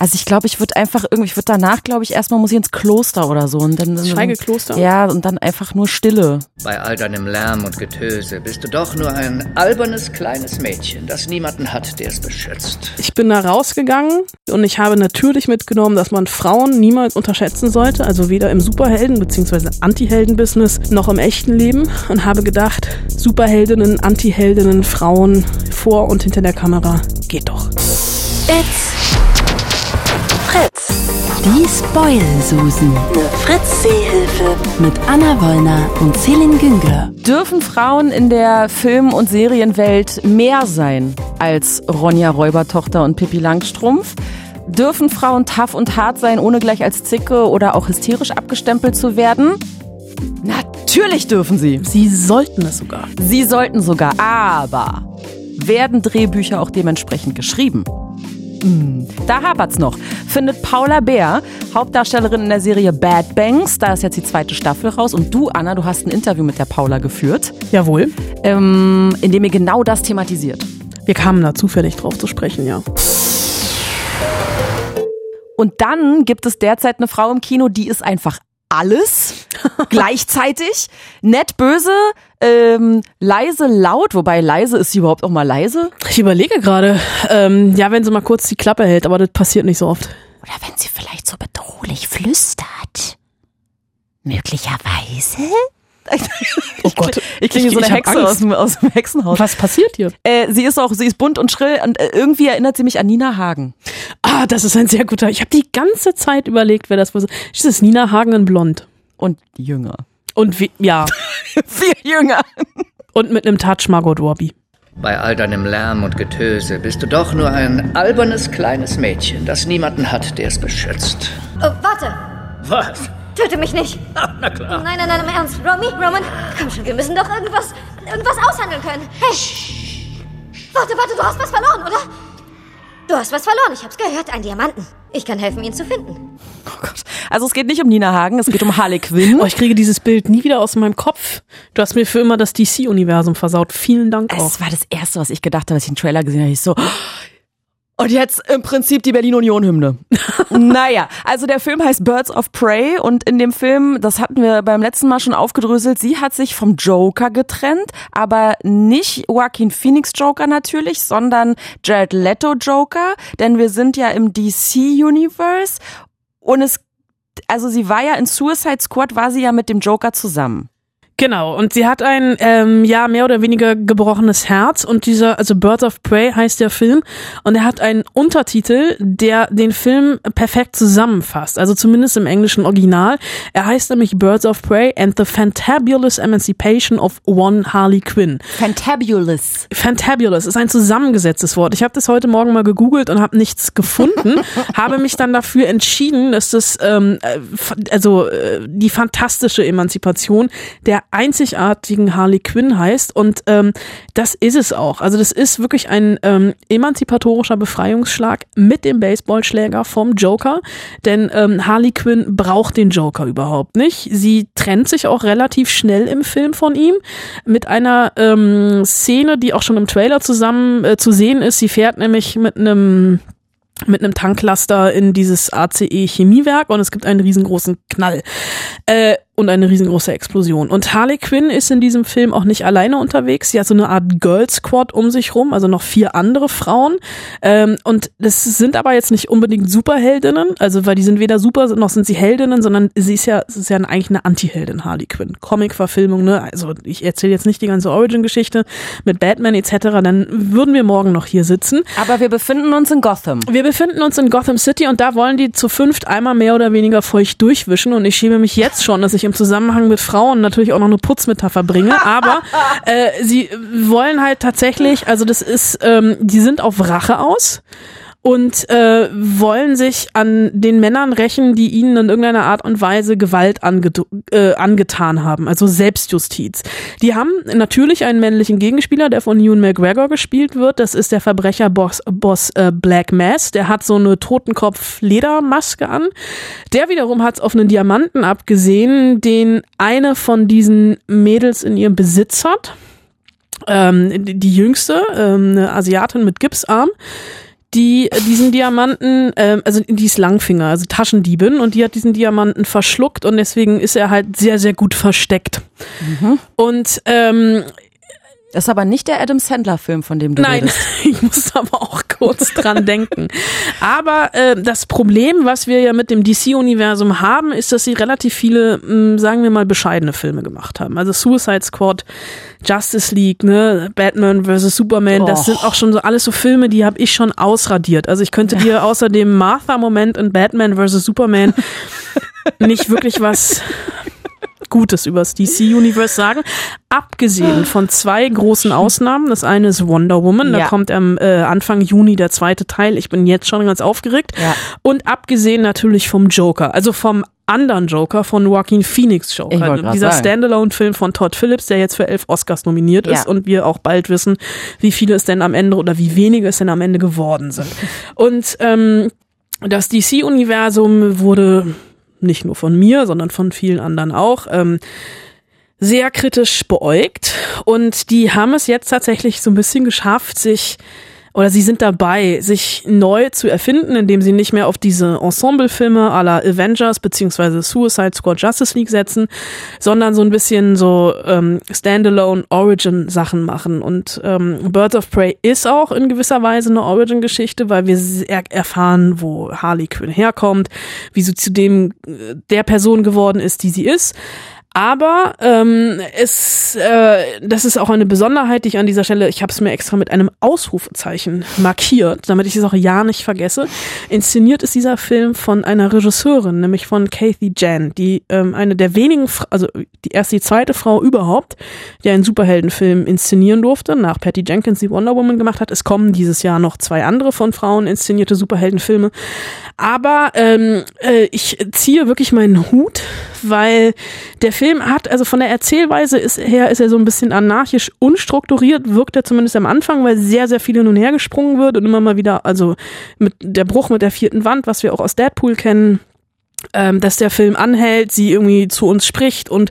Also ich glaube, ich würde einfach irgendwie, ich würde danach, glaube ich, erstmal muss ich ins Kloster oder so und dann. dann Schweigekloster. Ja, und dann einfach nur Stille. Bei all deinem Lärm und Getöse bist du doch nur ein albernes kleines Mädchen, das niemanden hat, der es beschützt. Ich bin da rausgegangen und ich habe natürlich mitgenommen, dass man Frauen niemals unterschätzen sollte, also weder im Superhelden- bzw. Anti-Helden-Business noch im echten Leben und habe gedacht, Superheldinnen, Anti-Heldinnen, Frauen vor und hinter der Kamera, geht doch. It's Fritz. Die Spoil-Susen. Eine Fritz-Seehilfe. Mit Anna Wollner und Celine Güngler. Dürfen Frauen in der Film- und Serienwelt mehr sein als Ronja Räubertochter und Pippi Langstrumpf? Dürfen Frauen tough und hart sein, ohne gleich als Zicke oder auch hysterisch abgestempelt zu werden? Natürlich dürfen sie. Sie sollten es sogar. Sie sollten sogar, aber werden Drehbücher auch dementsprechend geschrieben? Hm, Da hapert's noch. Findet Paula Bär, Hauptdarstellerin in der Serie Bad Banks, da ist jetzt die zweite Staffel raus und du, Anna, du hast ein Interview mit der Paula geführt, Jawohl. ähm, in dem ihr genau das thematisiert. Wir kamen da zufällig drauf zu sprechen, ja. Und dann gibt es derzeit eine Frau im Kino, die ist einfach alles gleichzeitig. Nett, böse, ähm, leise, laut, wobei leise ist sie überhaupt auch mal leise. Ich überlege gerade, ähm, ja, wenn sie mal kurz die Klappe hält, aber das passiert nicht so oft. Oder wenn sie vielleicht so bedrohlich flüstert. Möglicherweise? Oh Gott. Ich klinge so eine Hexe aus dem, aus dem Hexenhaus. Was passiert hier? Äh, sie ist auch, sie ist bunt und schrill und äh, irgendwie erinnert sie mich an Nina Hagen. Ah, das ist ein sehr guter. Ich habe die ganze Zeit überlegt, wer das war. Das ist Nina Hagen in Blond. Und jünger. Und wie, ja, Viel jünger. und mit einem Touch Margot Robbie. Bei all deinem Lärm und Getöse bist du doch nur ein albernes kleines Mädchen, das niemanden hat, der es beschützt. Oh, warte! Was? Töte mich nicht! Na klar. Nein, nein, nein, im Ernst. Romy, Roman, komm schon, wir müssen doch irgendwas, irgendwas aushandeln können. Hey! Warte, warte, du hast was verloren, oder? Du hast was verloren, ich hab's gehört, einen Diamanten. Ich kann helfen, ihn zu finden. Oh Gott. Also es geht nicht um Nina Hagen, es geht um Harley Quinn. Oh, ich kriege dieses Bild nie wieder aus meinem Kopf. Du hast mir für immer das DC-Universum versaut. Vielen Dank auch. Es war das Erste, was ich gedacht habe, als ich den Trailer gesehen habe. Ich so, und jetzt im Prinzip die Berlin-Union-Hymne. naja, also der Film heißt Birds of Prey und in dem Film, das hatten wir beim letzten Mal schon aufgedröselt, sie hat sich vom Joker getrennt, aber nicht Joaquin Phoenix Joker natürlich, sondern Jared Leto Joker, denn wir sind ja im DC-Universe und es, also sie war ja in Suicide Squad, war sie ja mit dem Joker zusammen. Genau, und sie hat ein, ähm, ja, mehr oder weniger gebrochenes Herz und dieser, also Birds of Prey heißt der Film und er hat einen Untertitel, der den Film perfekt zusammenfasst, also zumindest im englischen Original. Er heißt nämlich Birds of Prey and the Fantabulous Emancipation of One Harley Quinn. Fantabulous. Fantabulous ist ein zusammengesetztes Wort. Ich habe das heute Morgen mal gegoogelt und habe nichts gefunden. habe mich dann dafür entschieden, dass das ähm, äh, also äh, die fantastische Emanzipation der einzigartigen Harley Quinn heißt und ähm, das ist es auch. Also das ist wirklich ein ähm, emanzipatorischer Befreiungsschlag mit dem Baseballschläger vom Joker, denn ähm, Harley Quinn braucht den Joker überhaupt nicht. Sie trennt sich auch relativ schnell im Film von ihm mit einer ähm, Szene, die auch schon im Trailer zusammen äh, zu sehen ist. Sie fährt nämlich mit einem mit einem Tanklaster in dieses ACE Chemiewerk und es gibt einen riesengroßen Knall äh, und eine riesengroße Explosion. Und Harley Quinn ist in diesem Film auch nicht alleine unterwegs. Sie hat so eine Art Girl Squad um sich rum, also noch vier andere Frauen. Ähm, und das sind aber jetzt nicht unbedingt Superheldinnen, also weil die sind weder Super noch sind sie Heldinnen, sondern sie ist ja, es ist ja eigentlich eine Anti-Heldin Harley Quinn. Comic-Verfilmung, ne? Also ich erzähle jetzt nicht die ganze Origin-Geschichte mit Batman etc. Dann würden wir morgen noch hier sitzen. Aber wir befinden uns in Gotham. Wir befinden uns in Gotham City und da wollen die zu fünft einmal mehr oder weniger feucht durchwischen und ich schäme mich jetzt schon, dass ich im Zusammenhang mit Frauen natürlich auch noch eine Putzmetapher bringe, aber äh, sie wollen halt tatsächlich, also das ist, ähm, die sind auf Rache aus und äh, wollen sich an den Männern rächen, die ihnen in irgendeiner Art und Weise Gewalt ange äh, angetan haben, also Selbstjustiz. Die haben natürlich einen männlichen Gegenspieler, der von Ewan McGregor gespielt wird. Das ist der Verbrecherboss Boss, äh, Black Mass. Der hat so eine Totenkopf-Ledermaske an. Der wiederum hat es auf einen Diamanten abgesehen, den eine von diesen Mädels in ihrem Besitz hat. Ähm, die die jüngste, ähm, eine Asiatin mit Gipsarm die diesen Diamanten, ähm, also die ist Langfinger, also Taschendiebin, und die hat diesen Diamanten verschluckt und deswegen ist er halt sehr, sehr gut versteckt. Und ähm, Das ist aber nicht der Adam Sandler-Film, von dem du Nein, redest. ich muss aber auch kurz dran denken. Aber äh, das Problem, was wir ja mit dem DC-Universum haben, ist, dass sie relativ viele, mh, sagen wir mal, bescheidene Filme gemacht haben. Also Suicide Squad, Justice League, ne, Batman vs. Superman, das Och. sind auch schon so alles so Filme, die habe ich schon ausradiert. Also ich könnte dir außer dem Martha-Moment in Batman vs. Superman nicht wirklich was Gutes übers DC-Universe sagen. Abgesehen von zwei großen Ausnahmen. Das eine ist Wonder Woman. Da Ja. kommt am äh, Anfang Juni der zweite Teil. Ich bin jetzt schon ganz aufgeregt. Ja. Und abgesehen natürlich vom Joker. Also vom anderen Joker von Joaquin Phoenix Joker. grad Dieser. Standalone-Film von Todd Phillips, der jetzt für elf Oscars nominiert Ja. ist und wir auch bald wissen, wie viele es denn am Ende oder wie wenige es denn am Ende geworden sind. Und ähm, das DC-Universum wurde nicht nur von mir, sondern von vielen anderen auch, ähm, sehr kritisch beäugt. Und die haben es jetzt tatsächlich so ein bisschen geschafft, sich oder sie sind dabei, sich neu zu erfinden, indem sie nicht mehr auf diese Ensemble-Filme à la Avengers beziehungsweise Suicide Squad Justice League setzen, sondern so ein bisschen so ähm, Standalone-Origin-Sachen machen. Und ähm, Birds of Prey ist auch in gewisser Weise eine Origin-Geschichte, weil wir erfahren, wo Harley Quinn herkommt, wie sie zu dem äh, der Person geworden ist, die sie ist. Aber ähm, es, äh, das ist auch eine Besonderheit, die ich an dieser Stelle, ich habe es mir extra mit einem Ausrufezeichen markiert, damit ich es auch ja nicht vergesse. Inszeniert ist dieser Film von einer Regisseurin, nämlich von Kathy Jan, die ähm, eine der wenigen, also die erste, die zweite Frau überhaupt, die einen Superheldenfilm inszenieren durfte, nach Patty Jenkins, die Wonder Woman gemacht hat. Es kommen dieses Jahr noch zwei andere von Frauen inszenierte Superheldenfilme. Aber ähm, äh, ich ziehe wirklich meinen Hut, weil der Film hat, also von der Erzählweise ist, her ist er so ein bisschen anarchisch unstrukturiert, wirkt er zumindest am Anfang, weil sehr, sehr viel hin und her gesprungen wird und immer mal wieder, also mit der Bruch mit der vierten Wand, was wir auch aus Deadpool kennen, ähm, dass der Film anhält, sie irgendwie zu uns spricht und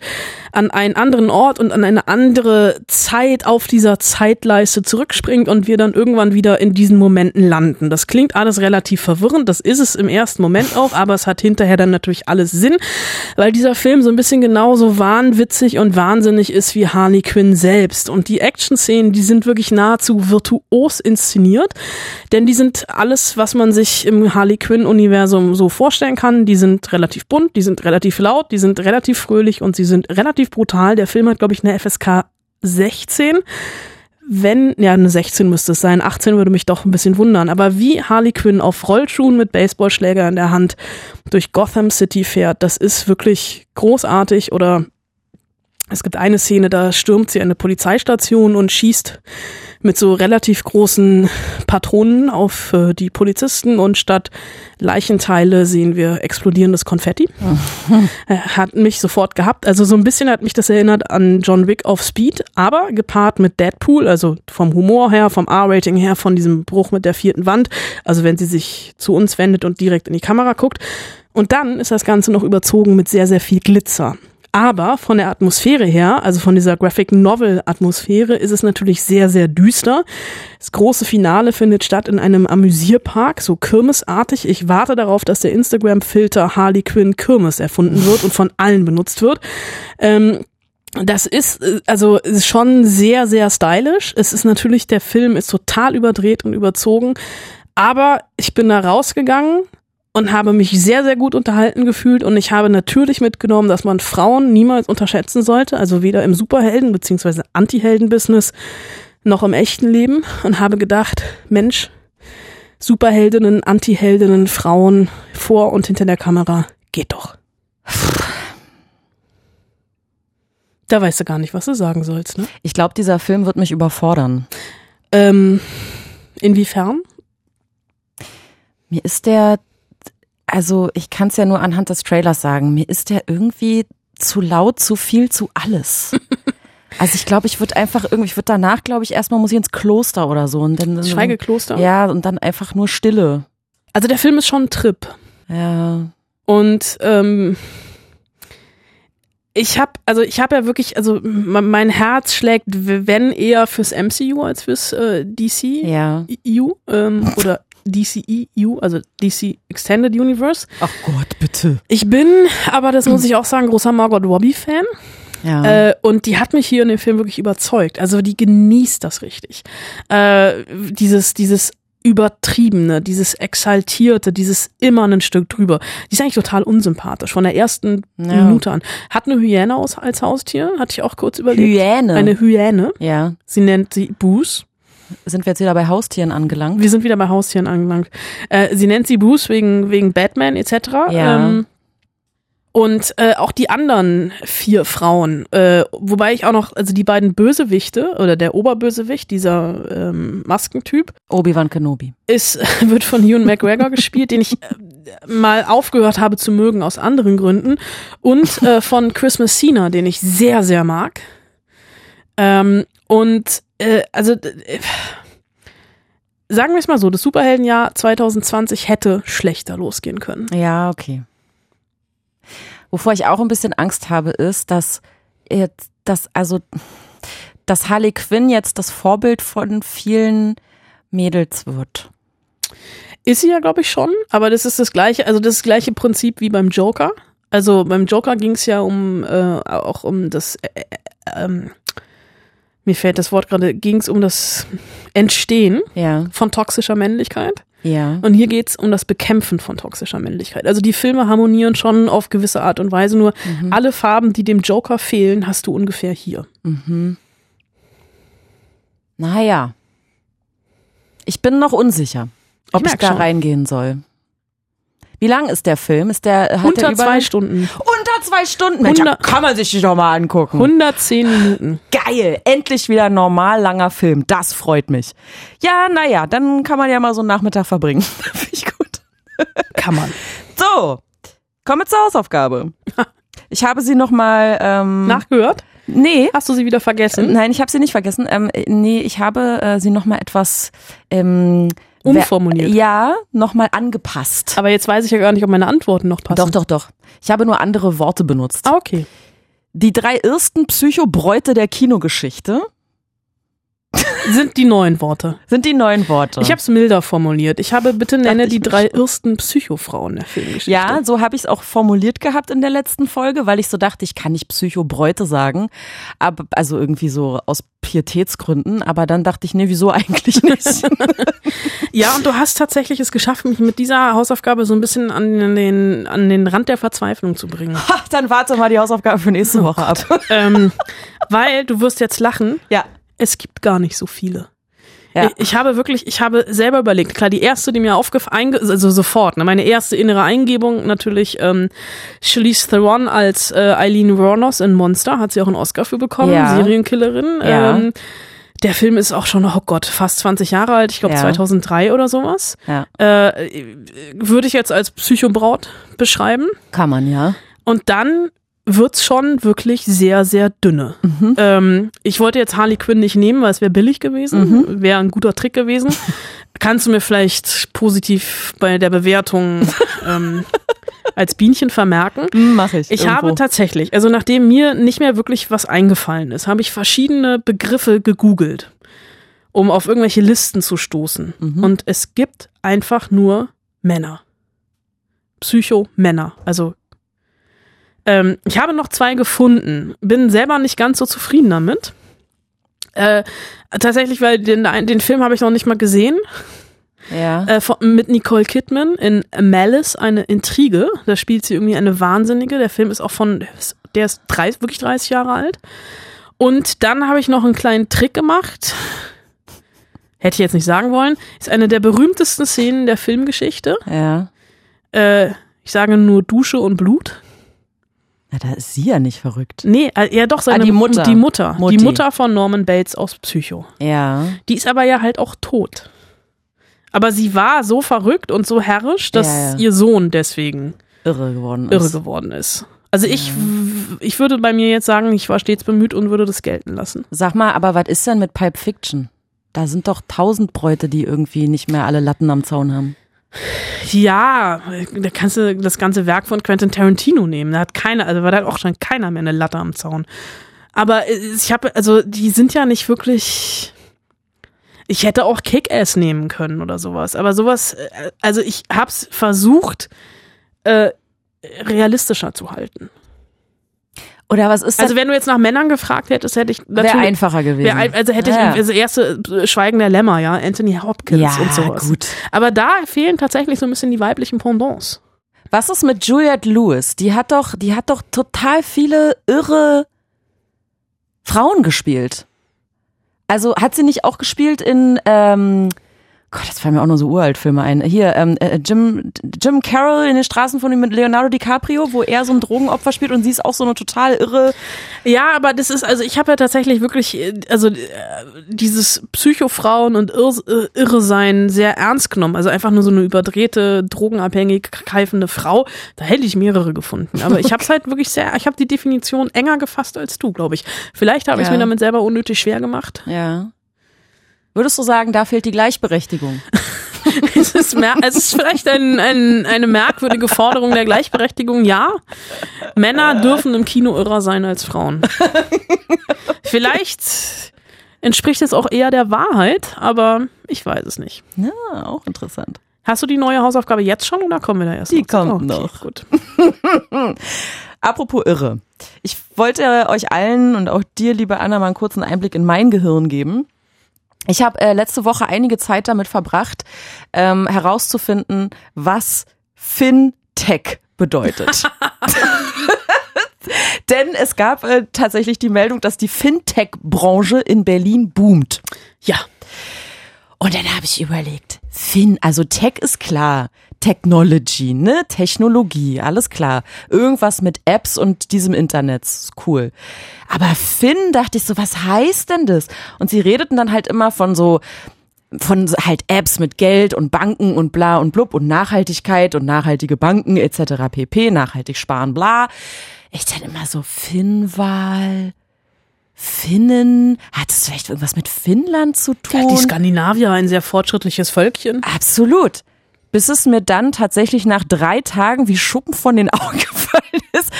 an einen anderen Ort und an eine andere Zeit auf dieser Zeitleiste zurückspringt und wir dann irgendwann wieder in diesen Momenten landen. Das klingt alles relativ verwirrend, das ist es im ersten Moment auch, aber es hat hinterher dann natürlich alles Sinn, weil dieser Film so ein bisschen genauso wahnwitzig und wahnsinnig ist wie Harley Quinn selbst. Und die Action-Szenen, die sind wirklich nahezu virtuos inszeniert, denn die sind alles, was man sich im Harley Quinn-Universum so vorstellen kann. Die sind relativ bunt, die sind relativ laut, die sind relativ fröhlich und sie sind relativ brutal. Der Film hat, glaube ich, eine FSK 16 wenn, ja, eine 16 müsste es sein, 18 würde mich doch ein bisschen wundern, aber wie Harley Quinn auf Rollschuhen mit Baseballschläger in der Hand durch Gotham City fährt, das ist wirklich großartig oder es gibt eine Szene, da stürmt sie eine Polizeistation und schießt mit so relativ großen Patronen auf äh, die Polizisten und statt Leichenteile sehen wir explodierendes Konfetti. Äh, hat mich sofort gehabt. Also so ein bisschen hat mich das erinnert an John Wick auf Speed, aber gepaart mit Deadpool, also vom Humor her, vom R-Rating her, von diesem Bruch mit der vierten Wand. Also wenn sie sich zu uns wendet und direkt in die Kamera guckt. Und dann ist das Ganze noch überzogen mit sehr, sehr viel Glitzer. Aber von der Atmosphäre her, also von dieser Graphic Novel Atmosphäre, ist es natürlich sehr, sehr düster. Das große Finale findet statt in einem Amüsierpark, so kirmesartig. Ich warte darauf, dass der Instagram-Filter Harley Quinn Kirmes erfunden wird und von allen benutzt wird. Ähm, das ist äh, also ist schon sehr, sehr stylisch. Es ist natürlich, der Film ist total überdreht und überzogen. Aber ich bin da rausgegangen und habe mich sehr, sehr gut unterhalten gefühlt und ich habe natürlich mitgenommen, dass man Frauen niemals unterschätzen sollte, also weder im Superhelden- bzw. Anti-Helden-Business noch im echten Leben und habe gedacht, Mensch, Superheldinnen, Anti-Heldinnen, Frauen vor und hinter der Kamera, geht doch. Da weißt du gar nicht, was du sagen sollst, ne? Ich glaube, dieser Film wird mich überfordern. Ähm, inwiefern? Mir ist der, also ich kann es ja nur anhand des Trailers sagen, mir ist der irgendwie zu laut, zu viel, zu alles. Also ich glaube, ich würde einfach irgendwie, ich würde danach, glaube ich, erstmal muss ich ins Kloster oder so. Und dann, Schweigekloster? Ja, und dann einfach nur Stille. Also der Film ist schon ein Trip. Ja. Und ähm, ich habe, also ich habe ja wirklich, also mein Herz schlägt, wenn eher fürs MCU als fürs äh, DC Ja. EU ähm, oder DCEU, also DC Extended Universe. Ach Gott, bitte. Ich bin, aber das muss ich auch sagen, großer Margot Robbie-Fan. Ja. Äh, und die hat mich hier in dem Film wirklich überzeugt. Also die genießt das richtig. Äh, dieses, dieses übertriebene, dieses exaltierte, dieses immer ein Stück drüber. Die ist eigentlich total unsympathisch von der ersten Ja. Minute an. Hat eine Hyäne aus, als Haustier, hatte ich auch kurz überlegt. Hyäne. Eine Hyäne. ja. Sie nennt sie Boos. Sind wir jetzt wieder bei Haustieren angelangt? Wir sind wieder bei Haustieren angelangt. Äh, sie nennt sie Boos wegen, wegen Batman etc. Ja. Ähm, und äh, auch die anderen vier Frauen, äh, wobei ich auch noch, also die beiden Bösewichte oder der Oberbösewicht, dieser ähm, Maskentyp, Obi-Wan Kenobi. ist, wird von Ewan McGregor gespielt, den ich äh, mal aufgehört habe zu mögen aus anderen Gründen. Und äh, von Chris Messina, den ich sehr, sehr mag. Ähm, und äh, also äh, sagen wir es mal so, das Superheldenjahr 2020 hätte schlechter losgehen können. Ja, okay. Wovor ich auch ein bisschen Angst habe, ist, dass jetzt, dass, also, dass Harley Quinn jetzt das Vorbild von vielen Mädels wird. Ist sie ja, glaube ich, schon, aber das ist das gleiche, also das gleiche Prinzip wie beim Joker. Also beim Joker ging es ja um äh, auch um das äh, äh, ähm, mir fällt das Wort gerade, ging es um das Entstehen Ja, von toxischer Männlichkeit. ja. Und hier geht es um das Bekämpfen von toxischer Männlichkeit. Also die Filme harmonieren schon auf gewisse Art und Weise, nur alle Farben, die dem Joker fehlen, hast du ungefähr hier. Naja. Ich bin noch unsicher, ob ich, merk da schon. reingehen soll. Wie lang ist der Film? Ist der, hat der Unter über zwei Stunden. Unter zwei Stunden? Mensch, kann man sich die doch mal angucken. 110 Minuten. Geil, endlich wieder ein normal langer Film. Das freut mich. Ja, naja, dann kann man ja mal so einen Nachmittag verbringen. Finde ich gut. Kann man. So, kommen wir zur Hausaufgabe. Ich habe sie nochmal, ähm, Nachgehört? nee, Hast du sie wieder vergessen? nein, ich habe sie nicht vergessen. Ähm, äh, nee, ich habe äh, sie nochmal etwas, ähm, Umformuliert. Ja, nochmal angepasst. Aber jetzt weiß ich ja gar nicht, ob meine Antworten noch passen. Doch, doch, doch. Ich habe nur andere Worte benutzt. Ah, okay. Die drei ersten Psychobräute der Kinogeschichte Sind die neuen Worte. sind die neuen Worte. Ich habe es milder formuliert. Ich habe bitte nenne die drei ersten Psychofrauen der Filmgeschichte. Ja, so habe ich es auch formuliert gehabt in der letzten Folge, weil ich so dachte, ich kann nicht Psychobräute sagen, aber also irgendwie so aus Pietätsgründen, aber dann dachte ich, nee, wieso eigentlich nicht? Ja, und du hast tatsächlich es geschafft, mich mit dieser Hausaufgabe so ein bisschen an den, an den Rand der Verzweiflung zu bringen. Ha, dann warte mal die Hausaufgabe für nächste Woche ab. ähm, weil du wirst jetzt lachen, Ja. Es gibt gar nicht so viele. Ja. Ich, habe wirklich, ich habe selber überlegt, klar, die erste, die mir aufgefallen, also sofort, ne, meine erste innere Eingebung natürlich ähm, Charlize Theron als äh, Eileen Wuornos in Monster, hat sie auch einen Oscar für bekommen, Ja. Serienkillerin. Ja. Ähm, der Film ist auch schon, oh Gott, fast 20 Jahre alt, ich glaube Ja. 2003 oder sowas. Ja. Äh, würde ich jetzt als Psychobraut beschreiben. Kann man, ja. Und dann wird's schon wirklich sehr, sehr dünne. Mhm. Ähm, ich wollte jetzt Harley Quinn nicht nehmen, weil es wäre billig gewesen, Mhm. wäre ein guter Trick gewesen. Kannst du mir vielleicht positiv bei der Bewertung ähm, als Bienchen vermerken? Mach ich. Ich irgendwo. habe tatsächlich, also nachdem mir nicht mehr wirklich was eingefallen ist, habe ich verschiedene Begriffe gegoogelt, um auf irgendwelche Listen zu stoßen. Mhm. Und es gibt einfach nur Männer. Psycho-Männer. Also ähm, ich habe noch zwei gefunden, bin selber nicht ganz so zufrieden damit. Äh, tatsächlich, weil den, den Film habe ich noch nicht mal gesehen. ja. Äh, von, mit Nicole Kidman in Malice, eine Intrige. Da spielt sie irgendwie eine Wahnsinnige. Der Film ist auch von, der ist, der ist 30, wirklich 30 Jahre alt. Und dann habe ich noch einen kleinen Trick gemacht. Hätte ich jetzt nicht sagen wollen. Ist eine der berühmtesten Szenen der Filmgeschichte. ja. Äh, ich sage nur Dusche und Blut. Na, da ist sie ja nicht verrückt. Nee, äh, ja doch, seine Ah, die Mutter. Die Mutter. Mutti. Die Mutter von Norman Bates aus Psycho. Ja. Die ist aber ja halt auch tot. Aber sie war so verrückt und so herrisch, dass Ja, ja. ihr Sohn deswegen Irre geworden ist. irre geworden ist. Also ich, ich würde bei mir jetzt sagen, ich war stets bemüht und würde das gelten lassen. Sag mal, aber was ist denn mit Pulp Fiction? Da sind doch tausend Bräute, die irgendwie nicht mehr alle Latten am Zaun haben. Ja, da kannst du das ganze Werk von Quentin Tarantino nehmen. Da hat keiner, also da hat auch schon keiner mehr eine Latte am Zaun. Aber äh, ich habe, also die sind ja nicht wirklich. Ich hätte auch Kick-Ass nehmen können oder sowas. Aber sowas, äh, also ich hab's versucht, äh, realistischer zu halten. Oder was ist das? Also wenn du jetzt nach Männern gefragt hättest, hätte ich natürlich. Wäre einfacher gewesen. Wär, also hätte ich, Ja. also erste äh, Schweigen der Lämmer, ja, Anthony Hopkins Ja, und sowas. gut. Aber da fehlen tatsächlich so ein bisschen die weiblichen Pendants. Was ist mit Juliette Lewis? Die hat doch, die hat doch total viele irre Frauen gespielt. Also hat sie nicht auch gespielt in, ähm, Gott, jetzt fallen mir auch nur so uralt Filme ein. Hier, ähm, äh, Jim, Jim Carroll in den Straßen von ihm mit Leonardo DiCaprio, wo er so ein Drogenopfer spielt und sie ist auch so eine total irre. Ja, aber das ist, also ich habe ja tatsächlich wirklich, äh, also äh, dieses Psychofrauen und Irr, äh, Irre sein sehr ernst genommen. Also einfach nur so eine überdrehte, drogenabhängig keifende Frau. Da hätte ich mehrere gefunden. Aber ich habe es halt wirklich sehr, ich habe die Definition enger gefasst als du, glaube ich. Vielleicht habe ich Ja. mir damit selber unnötig schwer gemacht. Ja. Würdest du sagen, da fehlt die Gleichberechtigung? es, ist mer es ist vielleicht ein, ein, eine merkwürdige Forderung der Gleichberechtigung, ja. Männer dürfen im Kino irrer sein als Frauen. Vielleicht entspricht es auch eher der Wahrheit, aber ich weiß es nicht. Ja, auch interessant. Hast du die neue Hausaufgabe jetzt schon oder kommen wir da erst? Die noch kommt Okay, noch. Gut. Apropos irre. Ich wollte euch allen und auch dir, liebe Anna, mal einen kurzen Einblick in mein Gehirn geben. Ich habe äh, letzte Woche einige Zeit damit verbracht, ähm, herauszufinden, was FinTech bedeutet. Denn es gab äh, tatsächlich die Meldung, dass die Fintech-Branche in Berlin boomt. Ja. Und dann habe ich überlegt, Fin, also Tech ist klar. Technology, ne? Technologie, alles klar. Irgendwas mit Apps und diesem Internet, cool. Aber Fin, dachte ich so, was heißt denn das? Und sie redeten dann halt immer von so, von halt Apps mit Geld und Banken und bla und blub und Nachhaltigkeit und nachhaltige Banken etc. pp, nachhaltig sparen, bla. Ich dann immer so, Finnwahl, Finnen, hat es vielleicht irgendwas mit Finnland zu tun? ja. Die Skandinavier, ein sehr fortschrittliches Völkchen. Absolut. Bis es mir dann tatsächlich nach drei Tagen wie Schuppen von den Augen gefallen ist.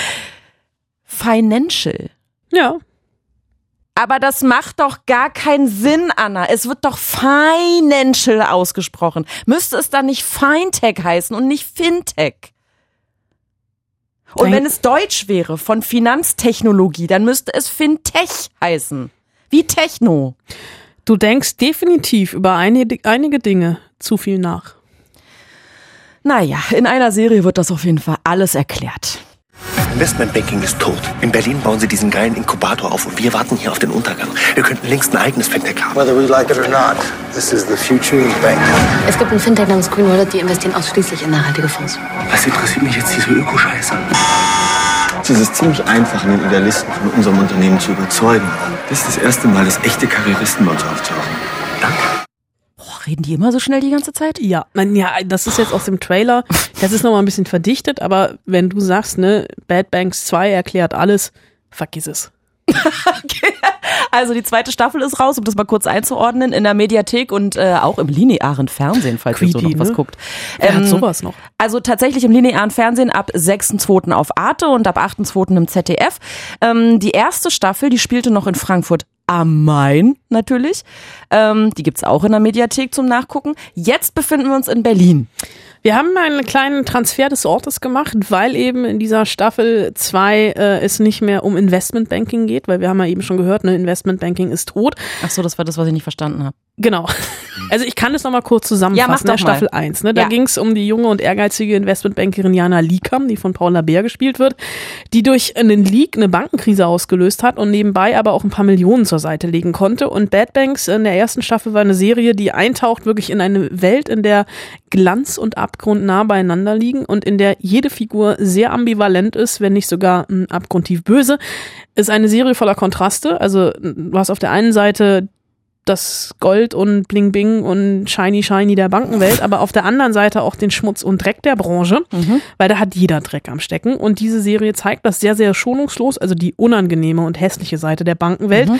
Financial. Ja. Aber das macht doch gar keinen Sinn, Anna. Es wird doch Financial ausgesprochen. Müsste es dann nicht Fintech heißen und nicht Fintech? Und wenn es Deutsch wäre von Finanztechnologie, dann müsste es Fintech heißen. Wie Techno. Du denkst definitiv über einige, einige Dinge zu viel nach. Naja, in einer Serie wird das auf jeden Fall alles erklärt. Investmentbanking ist tot. In Berlin bauen sie diesen geilen Inkubator auf und wir warten hier auf den Untergang. Wir könnten längst ein eigenes Fintech haben. Whether we like it or not, this is the future of banking. Es gibt ein Fintech namens Green Wallet, die investieren ausschließlich in nachhaltige Fonds. Was interessiert mich jetzt diese Ökoscheiße? Es ist ziemlich einfach, einen Idealisten von unserem Unternehmen zu überzeugen. Das ist das erste Mal, dass echte Karrieristen bei uns auftauchen. Danke. Reden die immer so schnell die ganze Zeit? Ja, man, ja, das ist jetzt aus dem Trailer. Das ist nochmal ein bisschen verdichtet, aber wenn du sagst, ne, Bad Banks 2 erklärt alles, vergiss es. Also die zweite Staffel ist raus, um das mal kurz einzuordnen, in der Mediathek und äh, auch im linearen Fernsehen, falls ihr so Creepy, noch was ne? guckt. Wer hat Ähm, sowas noch? Also tatsächlich im linearen Fernsehen ab 6.2. auf Arte und ab 8.2. im ZDF. Ähm, die erste Staffel, die spielte noch in Frankfurt am Main natürlich. Ähm, die gibt's auch in der Mediathek zum Nachgucken. Jetzt befinden wir uns in Berlin. Wir haben einen kleinen Transfer des Ortes gemacht, weil eben in dieser Staffel 2 äh, es nicht mehr um Investmentbanking geht, weil wir haben ja eben schon gehört, ne, Investmentbanking ist tot. Ach so, das war das, was ich nicht verstanden habe. Genau. Also ich kann es nochmal kurz Ja, mach zusammenfassen. doch ne? Staffel mal. 1. Ne? Da Ja. ging es um die junge und ehrgeizige Investmentbankerin Jana Liekam, die von Paula Bär gespielt wird, die durch einen Leak eine Bankenkrise ausgelöst hat und nebenbei aber auch ein paar Millionen zur Seite legen konnte. Und Bad Banks in der ersten Staffel war eine Serie, die eintaucht wirklich in eine Welt, in der Glanz und Abgrund nah beieinander liegen und in der jede Figur sehr ambivalent ist, wenn nicht sogar m, abgrundtief böse. Ist eine Serie voller Kontraste. Also du hast auf der einen Seite das Gold und Bling Bing und Shiny Shiny der Bankenwelt, aber auf der anderen Seite auch den Schmutz und Dreck der Branche, weil da hat jeder Dreck am Stecken. Und diese Serie zeigt das sehr, sehr schonungslos, also die unangenehme und hässliche Seite der Bankenwelt.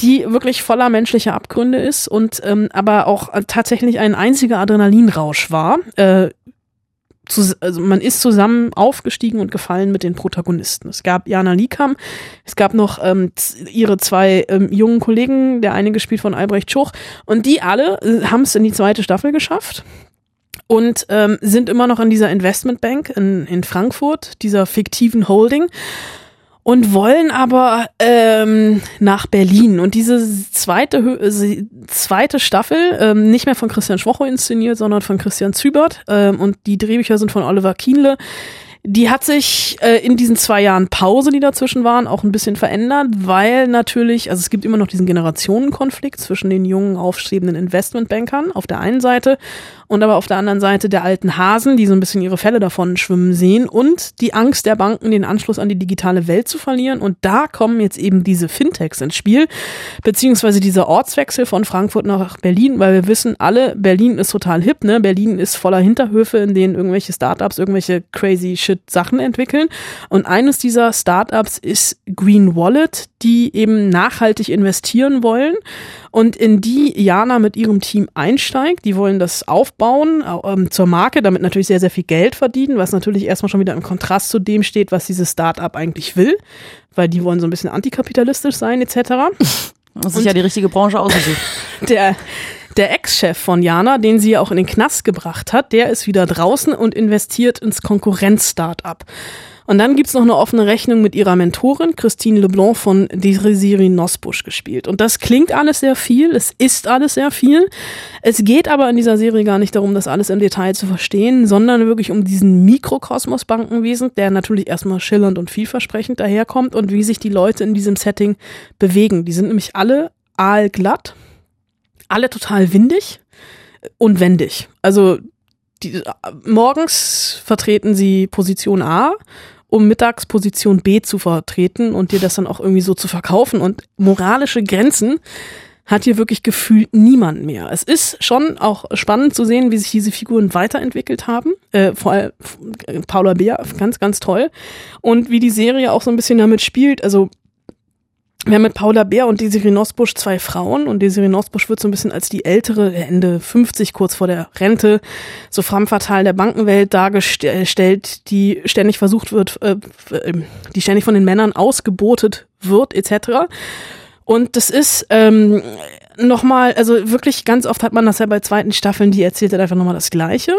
Die wirklich voller menschlicher Abgründe ist und ähm, aber auch tatsächlich ein einziger Adrenalinrausch war. Äh, zu, also man ist zusammen aufgestiegen und gefallen mit den Protagonisten. Es gab Jana Likam, es gab noch ähm, ihre zwei ähm, jungen Kollegen, der eine gespielt von Albrecht Schuch, und die alle äh, haben es in die zweite Staffel geschafft und ähm, sind immer noch in dieser Investmentbank in, in Frankfurt, dieser fiktiven Holding und wollen aber ähm, nach Berlin. Und diese zweite, äh, zweite Staffel, ähm, nicht mehr von Christian Schwocho inszeniert, sondern von Christian Zübert. Ähm, und die Drehbücher sind von Oliver Kienle. Die hat sich äh, in diesen zwei Jahren Pause, die dazwischen waren, auch ein bisschen verändert, weil natürlich, also es gibt immer noch diesen Generationenkonflikt zwischen den jungen, aufstrebenden Investmentbankern auf der einen Seite und aber auf der anderen Seite der alten Hasen, die so ein bisschen ihre Fälle davon schwimmen sehen und die Angst der Banken, den Anschluss an die digitale Welt zu verlieren. Und da kommen jetzt eben diese Fintechs ins Spiel, beziehungsweise dieser Ortswechsel von Frankfurt nach Berlin, weil wir wissen alle, Berlin ist total hip, ne? Berlin ist voller Hinterhöfe, in denen irgendwelche Startups irgendwelche crazy shit Sachen entwickeln. Und eines dieser Startups ist Green Wallet, die eben nachhaltig investieren wollen und in die Jana mit ihrem Team einsteigt. Die wollen das aufbauen ähm, zur Marke, damit natürlich sehr, sehr viel Geld verdienen, was natürlich erstmal schon wieder im Kontrast zu dem steht, was dieses Startup eigentlich will, weil die wollen so ein bisschen antikapitalistisch sein etc. Muss sich ja die richtige Branche ausgesucht. Der, der Ex-Chef von Jana, den sie ja auch in den Knast gebracht hat, der ist wieder draußen und investiert ins Konkurrenz-Startup. Und dann gibt's noch eine offene Rechnung mit ihrer Mentorin, Christine Leblanc von Desiree Nosbusch gespielt. Und das klingt alles sehr viel, es ist alles sehr viel. Es geht aber in dieser Serie gar nicht darum, das alles im Detail zu verstehen, sondern wirklich um diesen Mikrokosmos Bankenwesen, der natürlich erstmal schillernd und vielversprechend daherkommt und wie sich die Leute in diesem Setting bewegen. Die sind nämlich alle aalglatt, alle total windig und wendig. Also die, morgens vertreten sie Position A, um mittags Position B zu vertreten und dir das dann auch irgendwie so zu verkaufen. Und moralische Grenzen hat hier wirklich gefühlt niemand mehr. Es ist schon auch spannend zu sehen, wie sich diese Figuren weiterentwickelt haben. Äh, vor allem Paula Beer, ganz, ganz toll. Und wie die Serie auch so ein bisschen damit spielt. Also wir haben mit Paula Bär und Desiree Nosbusch zwei Frauen und Desiree Nosbusch wird so ein bisschen als die ältere, Ende 50, kurz vor der Rente, so femme fatale der Bankenwelt dargestellt, die ständig versucht wird, äh, die ständig von den Männern ausgebotet wird, etc. Und das ist ähm, nochmal, also wirklich ganz oft hat man das ja bei zweiten Staffeln, die erzählt halt einfach nochmal das Gleiche,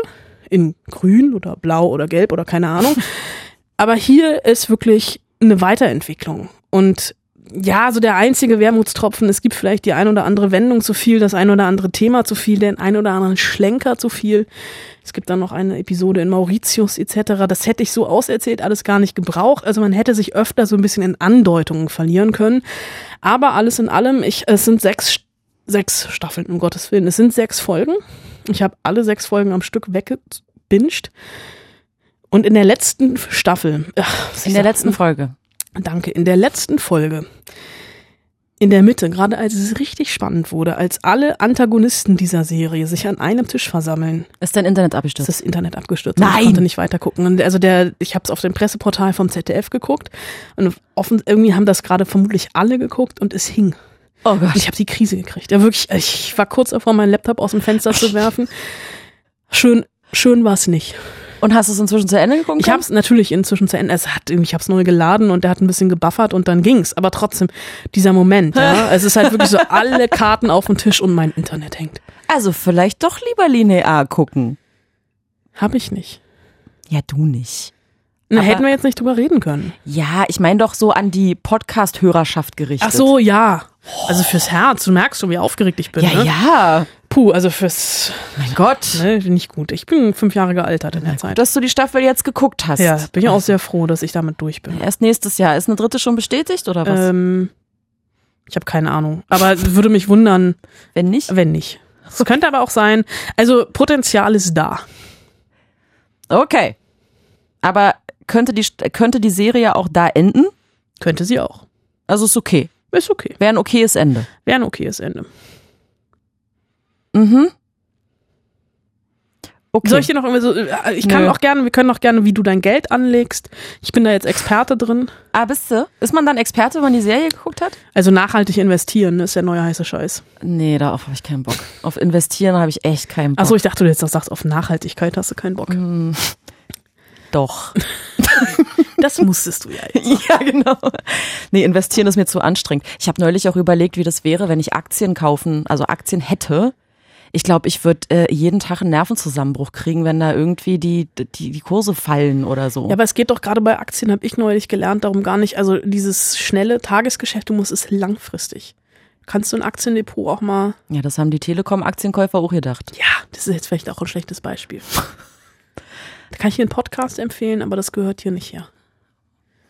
in grün oder blau oder gelb oder keine Ahnung. Aber hier ist wirklich eine Weiterentwicklung und ja, so der einzige Wermutstropfen, es gibt vielleicht die ein oder andere Wendung zu viel, das ein oder andere Thema zu viel, den ein oder anderen Schlenker zu viel. Es gibt dann noch eine Episode in Mauritius etc. Das hätte ich so auserzählt, alles gar nicht gebraucht. Also man hätte sich öfter so ein bisschen in Andeutungen verlieren können. Aber alles in allem, ich, es sind sechs, sechs Staffeln, um Gottes Willen. Es sind sechs Folgen. Ich habe alle sechs Folgen am Stück weggebinged. Und in der letzten Staffel. Ach, in der letzten Folge. Danke. In der letzten Folge, in der Mitte, gerade als es richtig spannend wurde, als alle Antagonisten dieser Serie sich an einem Tisch versammeln, ist dein Internet abgestürzt. Ist das Internet abgestürzt? Nein. Ich konnte nicht weiter gucken. Und also der, ich habe es auf dem Presseportal vom ZDF geguckt und offen, irgendwie haben das gerade vermutlich alle geguckt und es hing. Oh Gott. Ich habe die Krise gekriegt. Ja, wirklich. Ich war kurz davor, meinen Laptop aus dem Fenster zu werfen. Schön, schön war es nicht. Und hast du es inzwischen zu Ende geguckt? Ich habe es natürlich inzwischen zu Ende. Es hat, ich habe es neu geladen und der hat ein bisschen gebuffert und dann ging's. Aber trotzdem dieser Moment. ja, es ist halt wirklich so alle Karten auf dem Tisch und mein Internet hängt. Also vielleicht doch lieber linear gucken. Habe ich nicht. Ja, du nicht. Na, hätten wir jetzt nicht drüber reden können. Ja, ich meine doch so an die Podcast-Hörerschaft gerichtet. Ach so, ja. Also fürs Herz. Du merkst schon, wie aufgeregt ich bin. Ja, ne? ja. Puh, also fürs. Mein Gott. Ne, nicht gut. Ich bin fünf Jahre gealtert in der Zeit. Dass du die Staffel jetzt geguckt hast. Ja, bin ich auch sehr froh, dass ich damit durch bin. Erst nächstes Jahr. Ist eine dritte schon bestätigt oder was? Ähm, ich habe keine Ahnung. Aber würde mich wundern, wenn nicht. wenn nicht. Es könnte aber auch sein. Also Potenzial ist da. Okay. Aber könnte die, könnte die Serie auch da enden? Könnte sie auch. Also ist okay. Ist okay. Wäre ein okayes Ende. Wäre ein okayes Ende. Mhm. Okay. Soll ich dir noch irgendwie so, äh, ich kann Nö. auch gerne, wir können auch gerne, wie du dein Geld anlegst. Ich bin da jetzt Experte drin. ah, bist du? Ist man dann Experte, wenn man die Serie geguckt hat? Also nachhaltig investieren ne, ist der neue heiße Scheiß. Nee, darauf habe ich keinen Bock. Auf Investieren habe ich echt keinen Bock. Achso, ich dachte, du jetzt sagst, auf Nachhaltigkeit hast du keinen Bock. Doch. Das musstest du ja jetzt. Ja, genau. Nee, investieren ist mir zu anstrengend. Ich habe neulich auch überlegt, wie das wäre, wenn ich Aktien kaufen, also Aktien hätte. Ich glaube, ich würde äh, jeden Tag einen Nervenzusammenbruch kriegen, wenn da irgendwie die, die, die Kurse fallen oder so. Ja, aber es geht doch gerade bei Aktien, habe ich neulich gelernt, darum gar nicht. Also dieses schnelle Tagesgeschäft, du musst es langfristig. Kannst du ein Aktiendepot auch mal. Ja, das haben die Telekom-Aktienkäufer auch gedacht. Ja, das ist jetzt vielleicht auch ein schlechtes Beispiel. Da kann ich hier einen Podcast empfehlen, aber das gehört hier nicht her.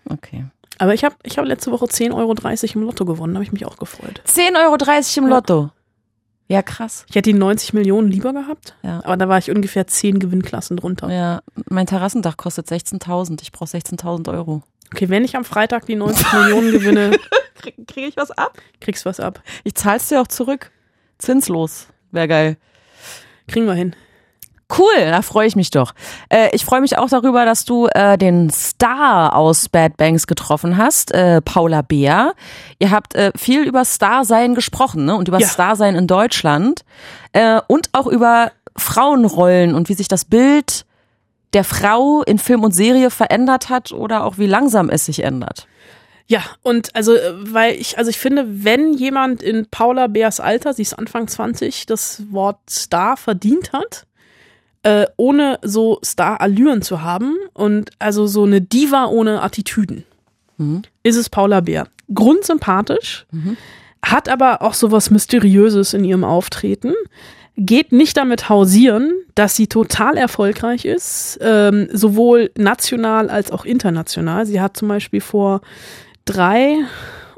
Okay. Aber ich habe ich hab letzte Woche 10,30 Euro im Lotto gewonnen, habe ich mich auch gefreut. 10,30 Euro im Lotto. Ja, krass. Ich hätte die 90 Millionen lieber gehabt, Ja. aber da war ich ungefähr 10 Gewinnklassen drunter. Ja, mein Terrassendach kostet 16.000. Ich brauche 16.000 Euro. Okay, wenn ich am Freitag die 90 Millionen gewinne, Kriege krieg ich was ab? kriegst was ab. Ich zahl's dir auch zurück. Zinslos. Wäre geil. Kriegen wir hin. Cool, da freue ich mich doch. Äh, ich freue mich auch darüber, dass du äh, den Star aus Bad Banks getroffen hast, äh, Paula Beer. Ihr habt äh, viel über Starsein gesprochen ne? und über Ja. Starsein in Deutschland äh, und auch über Frauenrollen und wie sich das Bild der Frau in Film und Serie verändert hat oder auch wie langsam es sich ändert. Ja, und also, äh, weil ich, also ich finde, wenn jemand in Paula Beers Alter, sie ist Anfang 20, das Wort Star verdient hat, äh, ohne so Star-Allüren zu haben und also so eine Diva ohne Attitüden, ist es Paula Beer. Grundsympathisch, hat aber auch so was Mysteriöses in ihrem Auftreten, geht nicht damit hausieren, dass sie total erfolgreich ist, ähm, sowohl national als auch international. Sie hat zum Beispiel vor drei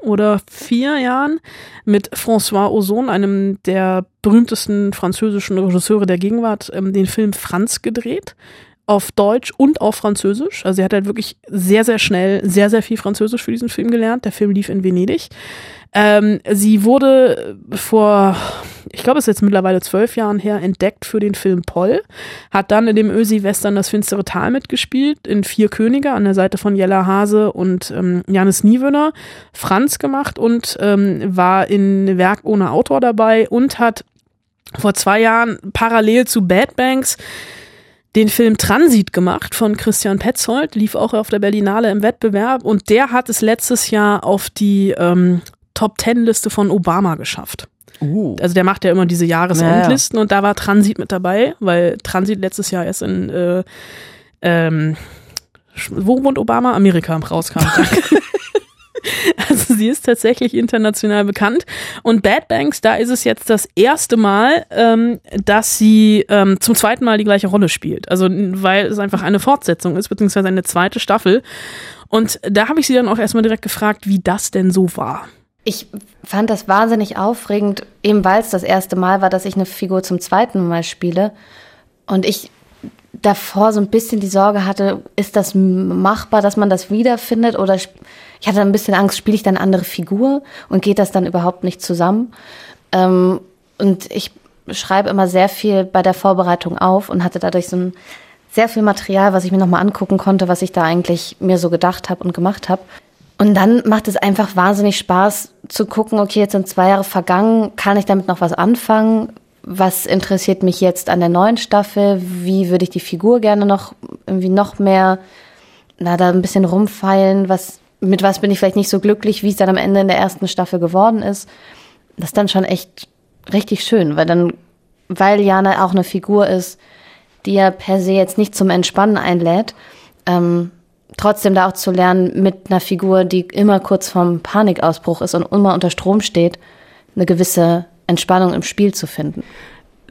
oder vier Jahren mit François Ozon, einem der berühmtesten französischen Regisseure der Gegenwart, ähm, den Film Franz gedreht. Auf Deutsch und auf Französisch. Also sie hat halt wirklich sehr, sehr schnell sehr, sehr viel Französisch für diesen Film gelernt. Der Film lief in Venedig. Ähm, sie wurde vor, ich glaube, es ist jetzt mittlerweile zwölf Jahren her, entdeckt für den Film Poll. Hat dann in dem Ösi-Western Das finstere Tal mitgespielt, in Vier Könige an der Seite von Jella Hase und ähm, Janis Niewöhner. Franz gemacht und ähm, war in Werk ohne Autor dabei und hat vor zwei Jahren parallel zu Bad Banks den Film Transit gemacht von Christian Petzold, lief auch auf der Berlinale im Wettbewerb und der hat es letztes Jahr auf die ähm, Top-Ten-Liste von Obama geschafft. Uh. Also der macht ja immer diese Jahresendlisten und da war Transit mit dabei, weil Transit letztes Jahr erst in äh, ähm, wo wohnt Obama? Amerika rauskam. Also sie ist tatsächlich international bekannt. Und Bad Banks, da ist es jetzt das erste Mal, ähm, dass sie ähm, zum zweiten Mal die gleiche Rolle spielt. Also weil es einfach eine Fortsetzung ist, beziehungsweise eine zweite Staffel. Und da habe ich sie dann auch erstmal direkt gefragt, wie das denn so war. Ich fand das wahnsinnig aufregend, eben weil es das erste Mal war, dass ich eine Figur zum zweiten Mal spiele. Und ich davor so ein bisschen die Sorge hatte, ist das machbar, dass man das wiederfindet? Oder ich hatte ein bisschen Angst, spiele ich dann andere Figur und geht das dann überhaupt nicht zusammen? Ähm, und ich schreibe immer sehr viel bei der Vorbereitung auf und hatte dadurch so ein sehr viel Material, was ich mir nochmal angucken konnte, was ich da eigentlich mir so gedacht habe und gemacht habe. Und dann macht es einfach wahnsinnig Spaß zu gucken, okay, jetzt sind zwei Jahre vergangen, kann ich damit noch was anfangen? Was interessiert mich jetzt an der neuen Staffel? Wie würde ich die Figur gerne noch irgendwie noch mehr, na, da ein bisschen rumfeilen? Was, mit was bin ich vielleicht nicht so glücklich, wie es dann am Ende in der ersten Staffel geworden ist? Das ist dann schon echt richtig schön, weil dann, weil Jana auch eine Figur ist, die ja per se jetzt nicht zum Entspannen einlädt, ähm, trotzdem da auch zu lernen, mit einer Figur, die immer kurz vorm Panikausbruch ist und immer unter Strom steht, eine gewisse Entspannung im Spiel zu finden.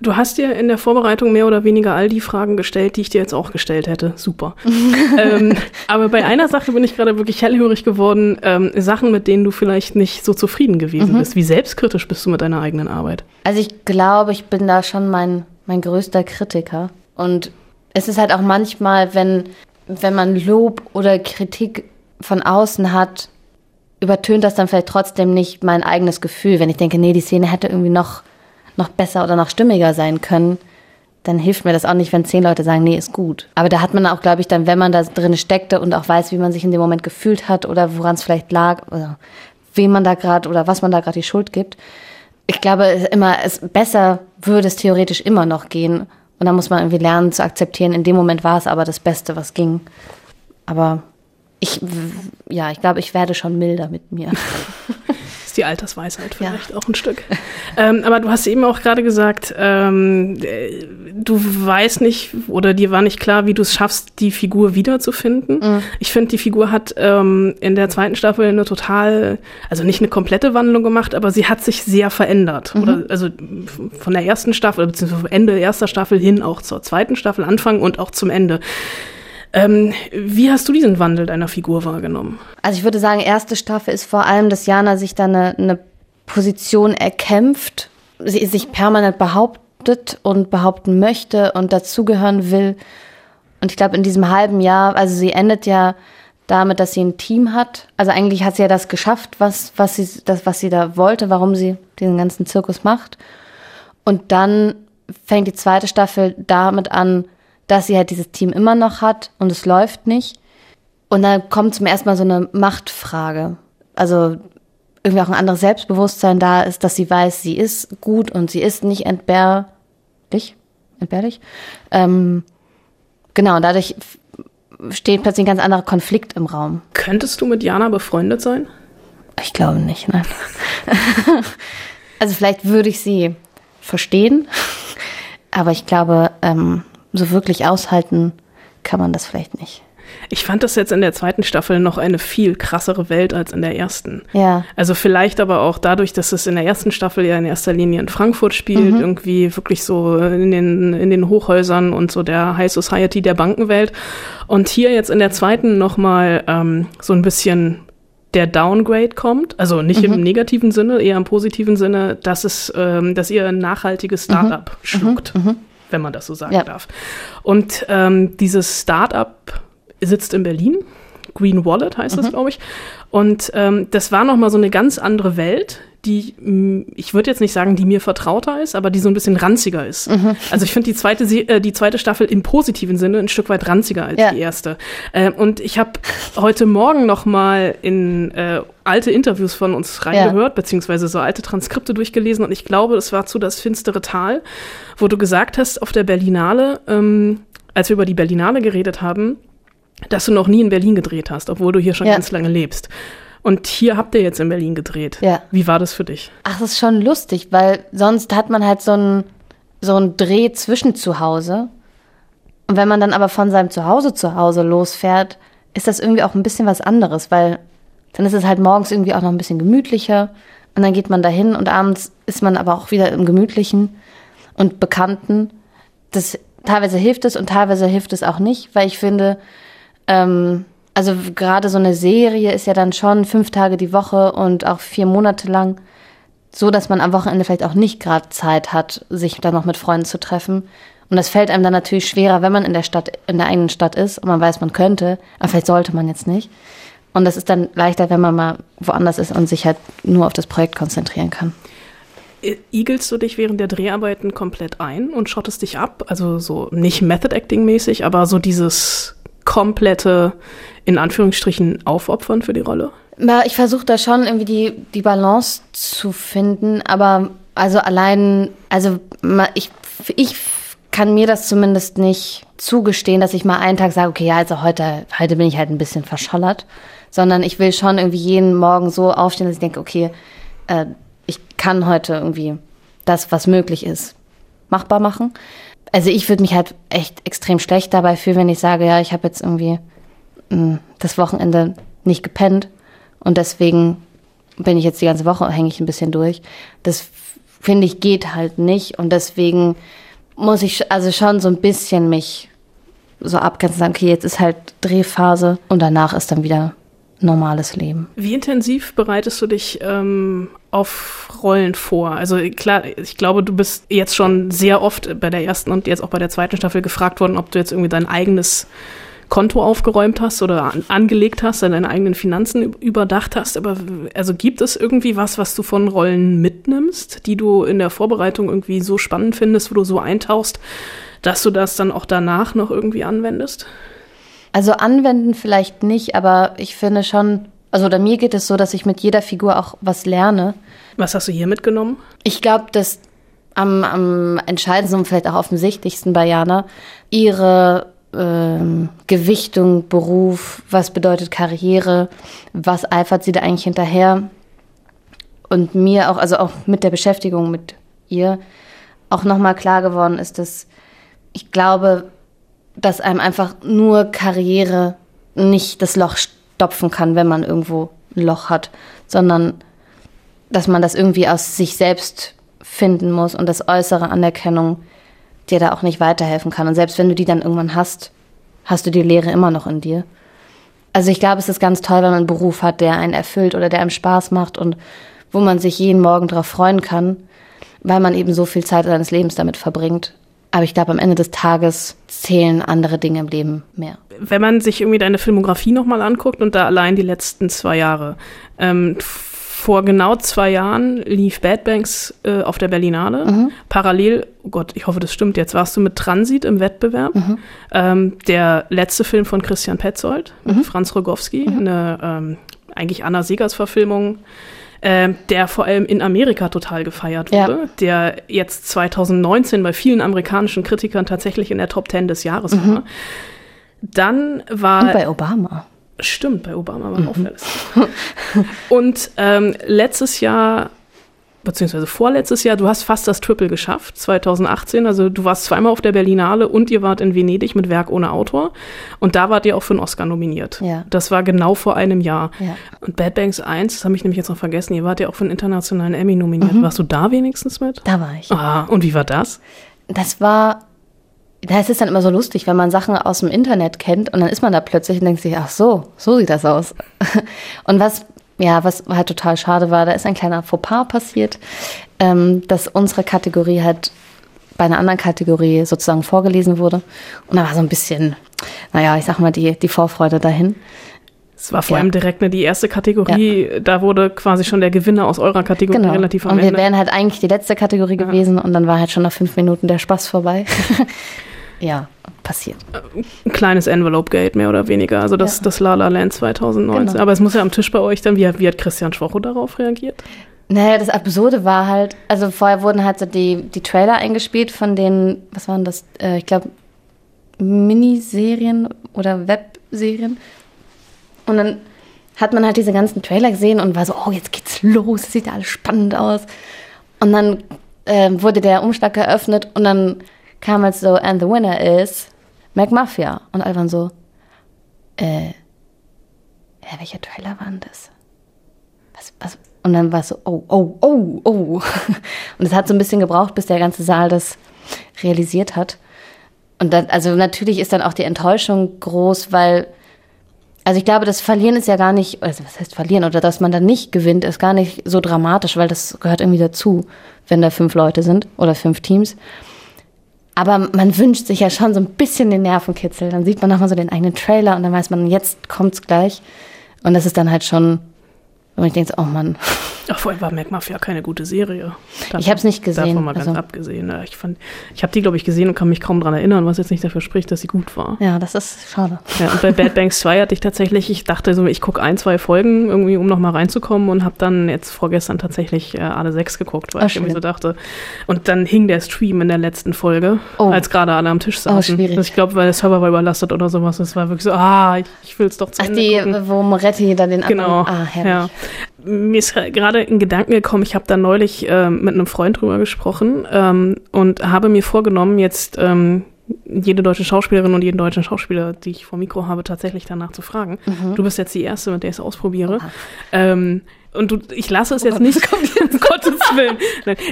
Du hast dir in der Vorbereitung mehr oder weniger all die Fragen gestellt, die ich dir jetzt auch gestellt hätte. Super. ähm, aber bei einer Sache bin ich gerade wirklich hellhörig geworden. Ähm, Sachen, mit denen du vielleicht nicht so zufrieden gewesen bist. Wie selbstkritisch bist du mit deiner eigenen Arbeit? Also ich glaube, ich bin da schon mein, mein größter Kritiker. Und es ist halt auch manchmal, wenn, wenn man Lob oder Kritik von außen hat, übertönt das dann vielleicht trotzdem nicht mein eigenes Gefühl. Wenn ich denke, nee, die Szene hätte irgendwie noch, noch besser oder noch stimmiger sein können, dann hilft mir das auch nicht, wenn zehn Leute sagen, nee, ist gut. Aber da hat man auch, glaube ich, dann, wenn man da drin steckte und auch weiß, wie man sich in dem Moment gefühlt hat oder woran es vielleicht lag oder wem man da gerade oder was man da gerade die Schuld gibt. Ich glaube, immer, es besser würde es theoretisch immer noch gehen. Und dann muss man irgendwie lernen zu akzeptieren. In dem Moment war es aber das Beste, was ging. Aber ich, ja, ich glaube, ich werde schon milder mit mir. ist die Altersweisheit vielleicht ja. auch ein Stück. Ähm, aber du hast eben auch gerade gesagt, ähm, äh, du weißt nicht oder dir war nicht klar, wie du es schaffst, die Figur wiederzufinden. Mhm. Ich finde, die Figur hat ähm, in der zweiten Staffel eine total, also nicht eine komplette Wandlung gemacht, aber sie hat sich sehr verändert. Mhm. Oder also von der ersten Staffel, beziehungsweise Ende erster Staffel hin auch zur zweiten Staffel, Anfang und auch zum Ende. Ähm, wie hast du diesen Wandel deiner Figur wahrgenommen? Also ich würde sagen, erste Staffel ist vor allem, dass Jana sich da eine, eine Position erkämpft, sie sich permanent behauptet und behaupten möchte und dazugehören will. Und ich glaube, in diesem halben Jahr, also sie endet ja damit, dass sie ein Team hat. Also eigentlich hat sie ja das geschafft, was, was, sie, das, was sie da wollte, warum sie diesen ganzen Zirkus macht. Und dann fängt die zweite Staffel damit an, dass sie halt dieses Team immer noch hat und es läuft nicht. Und dann kommt zum ersten Mal so eine Machtfrage. Also irgendwie auch ein anderes Selbstbewusstsein da ist, dass sie weiß, sie ist gut und sie ist nicht entbehrlich. Entbehrlich? Ähm, genau, und dadurch steht plötzlich ein ganz anderer Konflikt im Raum. Könntest du mit Jana befreundet sein? Ich glaube nicht, nein. also vielleicht würde ich sie verstehen, aber ich glaube, ähm, so wirklich aushalten kann man das vielleicht nicht. Ich fand das jetzt in der zweiten Staffel noch eine viel krassere Welt als in der ersten. Ja. Also vielleicht aber auch dadurch, dass es in der ersten Staffel ja in erster Linie in Frankfurt spielt, mhm. irgendwie wirklich so in den, in den Hochhäusern und so der High Society der Bankenwelt. Und hier jetzt in der zweiten nochmal ähm, so ein bisschen der Downgrade kommt, also nicht mhm. im negativen Sinne, eher im positiven Sinne, dass es, ähm, dass ihr ein nachhaltiges mhm. Startup mhm. schluckt. Mhm wenn man das so sagen ja. darf. Und ähm, dieses Startup sitzt in Berlin. Green Wallet heißt mhm. das, glaube ich. Und ähm, das war nochmal so eine ganz andere Welt, die, ich würde jetzt nicht sagen, die mir vertrauter ist, aber die so ein bisschen ranziger ist. Mhm. Also ich finde die zweite, äh, die zweite Staffel im positiven Sinne ein Stück weit ranziger als ja. die erste. Ähm, und ich habe heute Morgen noch mal in äh, alte Interviews von uns reingehört, ja. beziehungsweise so alte Transkripte durchgelesen und ich glaube, es war zu das finstere Tal, wo du gesagt hast, auf der Berlinale, ähm, als wir über die Berlinale geredet haben, dass du noch nie in Berlin gedreht hast, obwohl du hier schon ja. ganz lange lebst. Und hier habt ihr jetzt in Berlin gedreht. Ja. Wie war das für dich? Ach, das ist schon lustig, weil sonst hat man halt so einen so einen Dreh zwischen zu Hause. Und wenn man dann aber von seinem Zuhause zu Hause losfährt, ist das irgendwie auch ein bisschen was anderes, weil dann ist es halt morgens irgendwie auch noch ein bisschen gemütlicher und dann geht man dahin und abends ist man aber auch wieder im Gemütlichen und Bekannten. Das teilweise hilft es und teilweise hilft es auch nicht, weil ich finde, ähm, also gerade so eine Serie ist ja dann schon fünf Tage die Woche und auch vier Monate lang so, dass man am Wochenende vielleicht auch nicht gerade Zeit hat, sich dann noch mit Freunden zu treffen. Und das fällt einem dann natürlich schwerer, wenn man in der Stadt, in der eigenen Stadt ist und man weiß, man könnte, aber vielleicht sollte man jetzt nicht. Und das ist dann leichter, wenn man mal woanders ist und sich halt nur auf das Projekt konzentrieren kann. Igelst du dich während der Dreharbeiten komplett ein und schottest dich ab? Also so nicht Method Acting mäßig, aber so dieses komplette, in Anführungsstrichen, Aufopfern für die Rolle? Ich versuche da schon irgendwie die, die Balance zu finden, aber also allein, also ich, ich kann mir das zumindest nicht zugestehen, dass ich mal einen Tag sage, okay, ja, also heute, heute bin ich halt ein bisschen verschollert, sondern ich will schon irgendwie jeden Morgen so aufstehen, dass ich denke, okay, äh, ich kann heute irgendwie das, was möglich ist, machbar machen also ich würde mich halt echt extrem schlecht dabei fühlen, wenn ich sage, ja, ich habe jetzt irgendwie mh, hm, das Wochenende nicht gepennt und deswegen bin ich jetzt die ganze Woche, hänge ich ein bisschen durch. Das finde ich geht halt nicht und deswegen muss ich also schon so ein bisschen mich so abgrenzen, sagen, okay, jetzt ist halt Drehphase und danach ist dann wieder normales Leben. Wie intensiv bereitest du dich ähm, auf Rollen vor? Also klar, ich glaube, du bist jetzt schon sehr oft bei der ersten und jetzt auch bei der zweiten Staffel gefragt worden, ob du jetzt irgendwie dein eigenes Konto aufgeräumt hast oder an, angelegt hast, deine eigenen Finanzen überdacht hast. Aber also gibt es irgendwie was, was du von Rollen mitnimmst, die du in der Vorbereitung irgendwie so spannend findest, wo du so eintauchst, dass du das dann auch danach noch irgendwie anwendest? Also anwenden vielleicht nicht, aber ich finde schon, also oder mir geht es so, dass ich mit jeder Figur auch was lerne. Was hast du hier mitgenommen? Ich glaube, dass am, am entscheidendsten und vielleicht auch offensichtlichsten bei Jana ihre ähm, Gewichtung, Beruf, was bedeutet Karriere, was eifert sie da eigentlich hinterher. Und mir auch, also auch mit der Beschäftigung mit ihr, auch nochmal klar geworden ist, dass ich glaube, dass einem einfach nur Karriere nicht das Loch stopfen kann, wenn man irgendwo ein Loch hat, sondern dass man das irgendwie aus sich selbst finden muss und das äußere Anerkennung dir da auch nicht weiterhelfen kann. Und selbst wenn du die dann irgendwann hast, hast du die Lehre immer noch in dir. Also ich glaube, es ist ganz toll, wenn man einen Beruf hat, der einen erfüllt oder der einem Spaß macht und wo man sich jeden Morgen darauf freuen kann, weil man eben so viel Zeit seines Lebens damit verbringt. Aber ich glaube, am Ende des Tages zählen andere Dinge im Leben mehr. Wenn man sich irgendwie deine Filmografie nochmal anguckt und da allein die letzten zwei Jahre, ähm, vor genau zwei Jahren lief Bad Banks äh, auf der Berlinale. Mhm. Parallel, oh Gott, ich hoffe, das stimmt jetzt, warst du mit Transit im Wettbewerb. Mhm. Ähm, der letzte Film von Christian Petzold, mhm. Franz Rogowski, mhm. eine ähm, eigentlich Anna Segers Verfilmung, äh, der vor allem in Amerika total gefeiert wurde, ja. der jetzt 2019 bei vielen amerikanischen Kritikern tatsächlich in der Top 10 des Jahres mhm. war. Dann war. Und bei Obama. Stimmt, bei Obama war mhm. auch alles. Und ähm, letztes Jahr, beziehungsweise vorletztes Jahr, du hast fast das Triple geschafft, 2018. Also du warst zweimal auf der Berlinale und ihr wart in Venedig mit Werk ohne Autor. Und da wart ihr auch für einen Oscar nominiert. Ja. Das war genau vor einem Jahr. Ja. Und Bad Banks 1, das habe ich nämlich jetzt noch vergessen, ihr wart ja auch für einen internationalen Emmy nominiert. Mhm. Warst du da wenigstens mit? Da war ich. Ah, und wie war das? Das war da ist es dann immer so lustig, wenn man Sachen aus dem Internet kennt und dann ist man da plötzlich und denkt sich, ach so, so sieht das aus. Und was, ja, was halt total schade war, da ist ein kleiner Fauxpas passiert, ähm, dass unsere Kategorie halt bei einer anderen Kategorie sozusagen vorgelesen wurde. Und da war so ein bisschen, naja, ich sag mal, die, die Vorfreude dahin. Es war vor ja. allem direkt ne, die erste Kategorie, ja. da wurde quasi schon der Gewinner aus eurer Kategorie genau. relativ am Und wir wären halt eigentlich die letzte Kategorie ja. gewesen und dann war halt schon nach fünf Minuten der Spaß vorbei. ja, passiert. Ein kleines Envelope-Gate, mehr oder weniger. Also das, ja. das La La Land 2019. Genau. Aber es muss ja am Tisch bei euch dann, wie, wie hat Christian Schwocho darauf reagiert? Naja, das Absurde war halt, also vorher wurden halt so die, die Trailer eingespielt von den, was waren das, äh, ich glaube, Miniserien oder Webserien. Und dann hat man halt diese ganzen Trailer gesehen und war so, oh, jetzt geht's los, es sieht ja alles spannend aus. Und dann äh, wurde der Umschlag geöffnet und dann kam halt so, and the winner is McMafia. Und alle waren so, äh, ja, welcher Trailer war denn das? Was, was? Und dann war es so, oh, oh, oh, oh. Und es hat so ein bisschen gebraucht, bis der ganze Saal das realisiert hat. Und dann, also natürlich ist dann auch die Enttäuschung groß, weil, also ich glaube, das Verlieren ist ja gar nicht, also was heißt verlieren, oder dass man dann nicht gewinnt, ist gar nicht so dramatisch, weil das gehört irgendwie dazu, wenn da fünf Leute sind oder fünf Teams. Aber man wünscht sich ja schon so ein bisschen den Nervenkitzel. Dann sieht man nochmal so den eigenen Trailer und dann weiß man, jetzt kommt's gleich. Und das ist dann halt schon und ich denke, oh Mann. Ach, vorher war MacMafia keine gute Serie. Davon, ich habe es nicht gesehen. Davon mal ganz also. abgesehen. Ich, ich habe die, glaube ich, gesehen und kann mich kaum daran erinnern, was jetzt nicht dafür spricht, dass sie gut war. Ja, das ist schade. Ja, und bei Bad Banks 2 hatte ich tatsächlich, ich dachte so, ich gucke ein, zwei Folgen irgendwie, um nochmal reinzukommen und habe dann jetzt vorgestern tatsächlich äh, alle sechs geguckt, weil oh, ich irgendwie so dachte. Und dann hing der Stream in der letzten Folge, oh. als gerade alle am Tisch saßen. Oh, schwierig. Also ich glaube, weil der Server war überlastet oder sowas. Es war wirklich so, ah, ich, ich will es doch zu Ach, Ende die, gucken. wo Moretti dann den Genau. Ah, herrlich. Ja mir ist gerade in Gedanken gekommen, ich habe da neulich äh, mit einem Freund drüber gesprochen ähm, und habe mir vorgenommen, jetzt ähm, jede deutsche Schauspielerin und jeden deutschen Schauspieler, die ich vor Mikro habe, tatsächlich danach zu fragen. Mhm. Du bist jetzt die Erste, mit der ich es ausprobiere. Ähm, und du, ich lasse es oh, jetzt nicht, um Gottes Willen.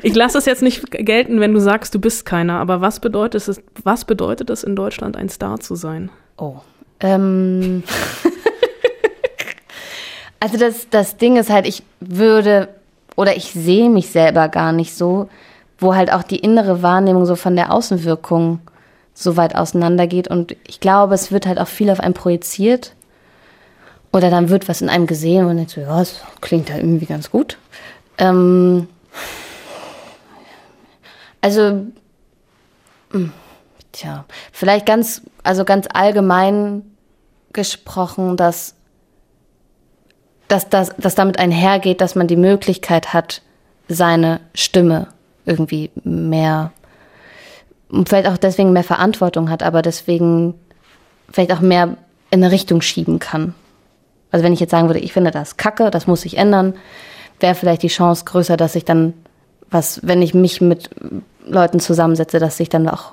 Ich lasse es jetzt nicht gelten, wenn du sagst, du bist keiner. Aber was bedeutet es, was bedeutet es in Deutschland, ein Star zu sein? Oh. Ähm. Also das, das Ding ist halt, ich würde oder ich sehe mich selber gar nicht so, wo halt auch die innere Wahrnehmung so von der Außenwirkung so weit auseinandergeht. Und ich glaube, es wird halt auch viel auf einen projiziert. Oder dann wird was in einem gesehen und denkt so, ja, das klingt ja irgendwie ganz gut. Ähm, also, hm, tja, vielleicht ganz, also ganz allgemein gesprochen, dass dass, dass, dass damit einhergeht, dass man die Möglichkeit hat, seine Stimme irgendwie mehr, vielleicht auch deswegen mehr Verantwortung hat, aber deswegen vielleicht auch mehr in eine Richtung schieben kann. Also wenn ich jetzt sagen würde, ich finde das kacke, das muss sich ändern, wäre vielleicht die Chance größer, dass ich dann was, wenn ich mich mit Leuten zusammensetze, dass sich dann auch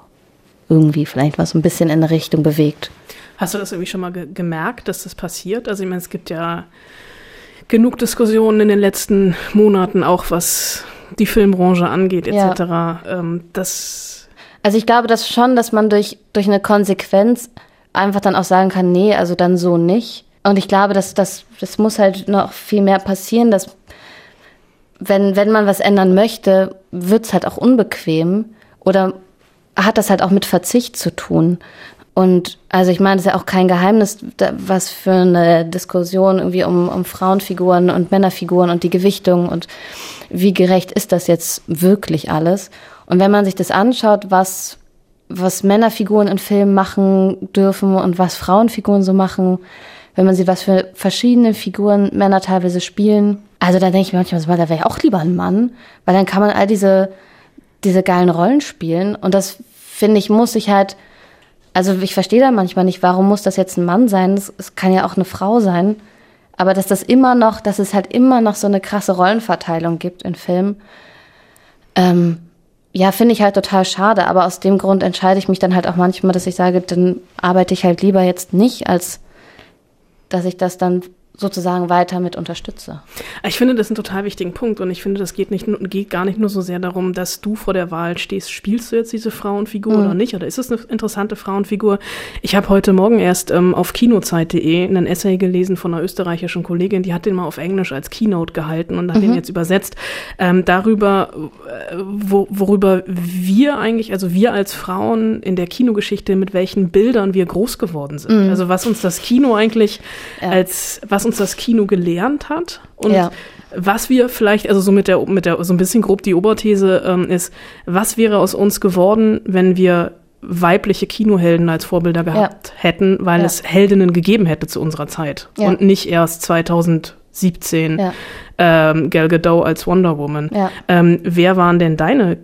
irgendwie vielleicht was ein bisschen in eine Richtung bewegt. Hast du das irgendwie schon mal ge gemerkt, dass das passiert? Also ich meine, es gibt ja genug Diskussionen in den letzten Monaten, auch was die Filmbranche angeht, etc. Ja. Ähm, das also ich glaube das schon, dass man durch, durch eine Konsequenz einfach dann auch sagen kann, nee, also dann so nicht. Und ich glaube, dass das, das muss halt noch viel mehr passieren, dass wenn, wenn man was ändern möchte, wird es halt auch unbequem oder hat das halt auch mit Verzicht zu tun. Und also ich meine, es ist ja auch kein Geheimnis, was für eine Diskussion irgendwie um, um Frauenfiguren und Männerfiguren und die Gewichtung und wie gerecht ist das jetzt wirklich alles. Und wenn man sich das anschaut, was, was Männerfiguren in Filmen machen dürfen und was Frauenfiguren so machen, wenn man sieht, was für verschiedene Figuren Männer teilweise spielen. Also da denke ich mir manchmal so, da wäre ich auch lieber ein Mann, weil dann kann man all diese, diese geilen Rollen spielen. Und das, finde ich, muss ich halt also ich verstehe da manchmal nicht, warum muss das jetzt ein Mann sein? Es, kann ja auch eine Frau sein. Aber dass das immer noch, dass es halt immer noch so eine krasse Rollenverteilung gibt in Filmen, ähm, ja, finde ich halt total schade. Aber aus dem Grund entscheide ich mich dann halt auch manchmal, dass ich sage, dann arbeite ich halt lieber jetzt nicht, als dass ich das dann sozusagen weiter mit unterstütze. Ich finde das einen total wichtigen Punkt und ich finde, das geht, nicht, geht gar nicht nur so sehr darum, dass du vor der Wahl stehst, spielst du jetzt diese Frauenfigur mhm. oder nicht oder ist es eine interessante Frauenfigur? Ich habe heute Morgen erst ähm, auf kinozeit.de einen Essay gelesen von einer österreichischen Kollegin, die hat den mal auf Englisch als Keynote gehalten und hat mhm. den jetzt übersetzt, ähm, darüber, äh, wo, worüber wir eigentlich, also wir als Frauen in der Kinogeschichte, mit welchen Bildern wir groß geworden sind. Mhm. Also was uns das Kino eigentlich ja. als, was uns das Kino gelernt hat und ja. was wir vielleicht, also so mit der, mit der, so ein bisschen grob die Oberthese ähm, ist, was wäre aus uns geworden, wenn wir weibliche Kinohelden als Vorbilder gehabt ja. hätten, weil ja. es Heldinnen gegeben hätte zu unserer Zeit und nicht erst 2017 ähm, Gal Gadot als Wonder Woman. Ähm, wer waren denn deine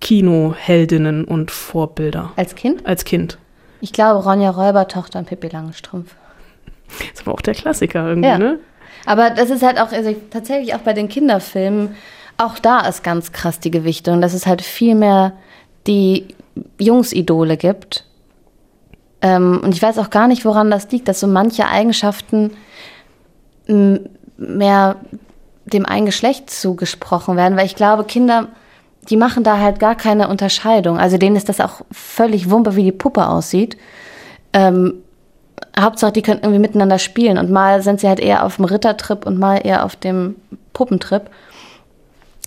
Kinoheldinnen und Vorbilder? Als Kind? Als Kind. Ich glaube Ronja Räubertochter und Pippi Langstrumpf. Das war auch der Klassiker irgendwie, ja. ne? Aber das ist halt auch, also tatsächlich auch bei den Kinderfilmen, auch da ist ganz krass die Gewichtung, dass es halt viel mehr die Jungsidole gibt. Ähm, und ich weiß auch gar nicht, woran das liegt, dass so manche Eigenschaften mehr dem einen Geschlecht zugesprochen werden, weil ich glaube, Kinder, die machen da halt gar keine Unterscheidung. Also denen ist das auch völlig wumpe, wie die Puppe aussieht. Ähm, Hauptsache, die können irgendwie miteinander spielen. Und mal sind sie halt eher auf dem Rittertrip und mal eher auf dem Puppentrip.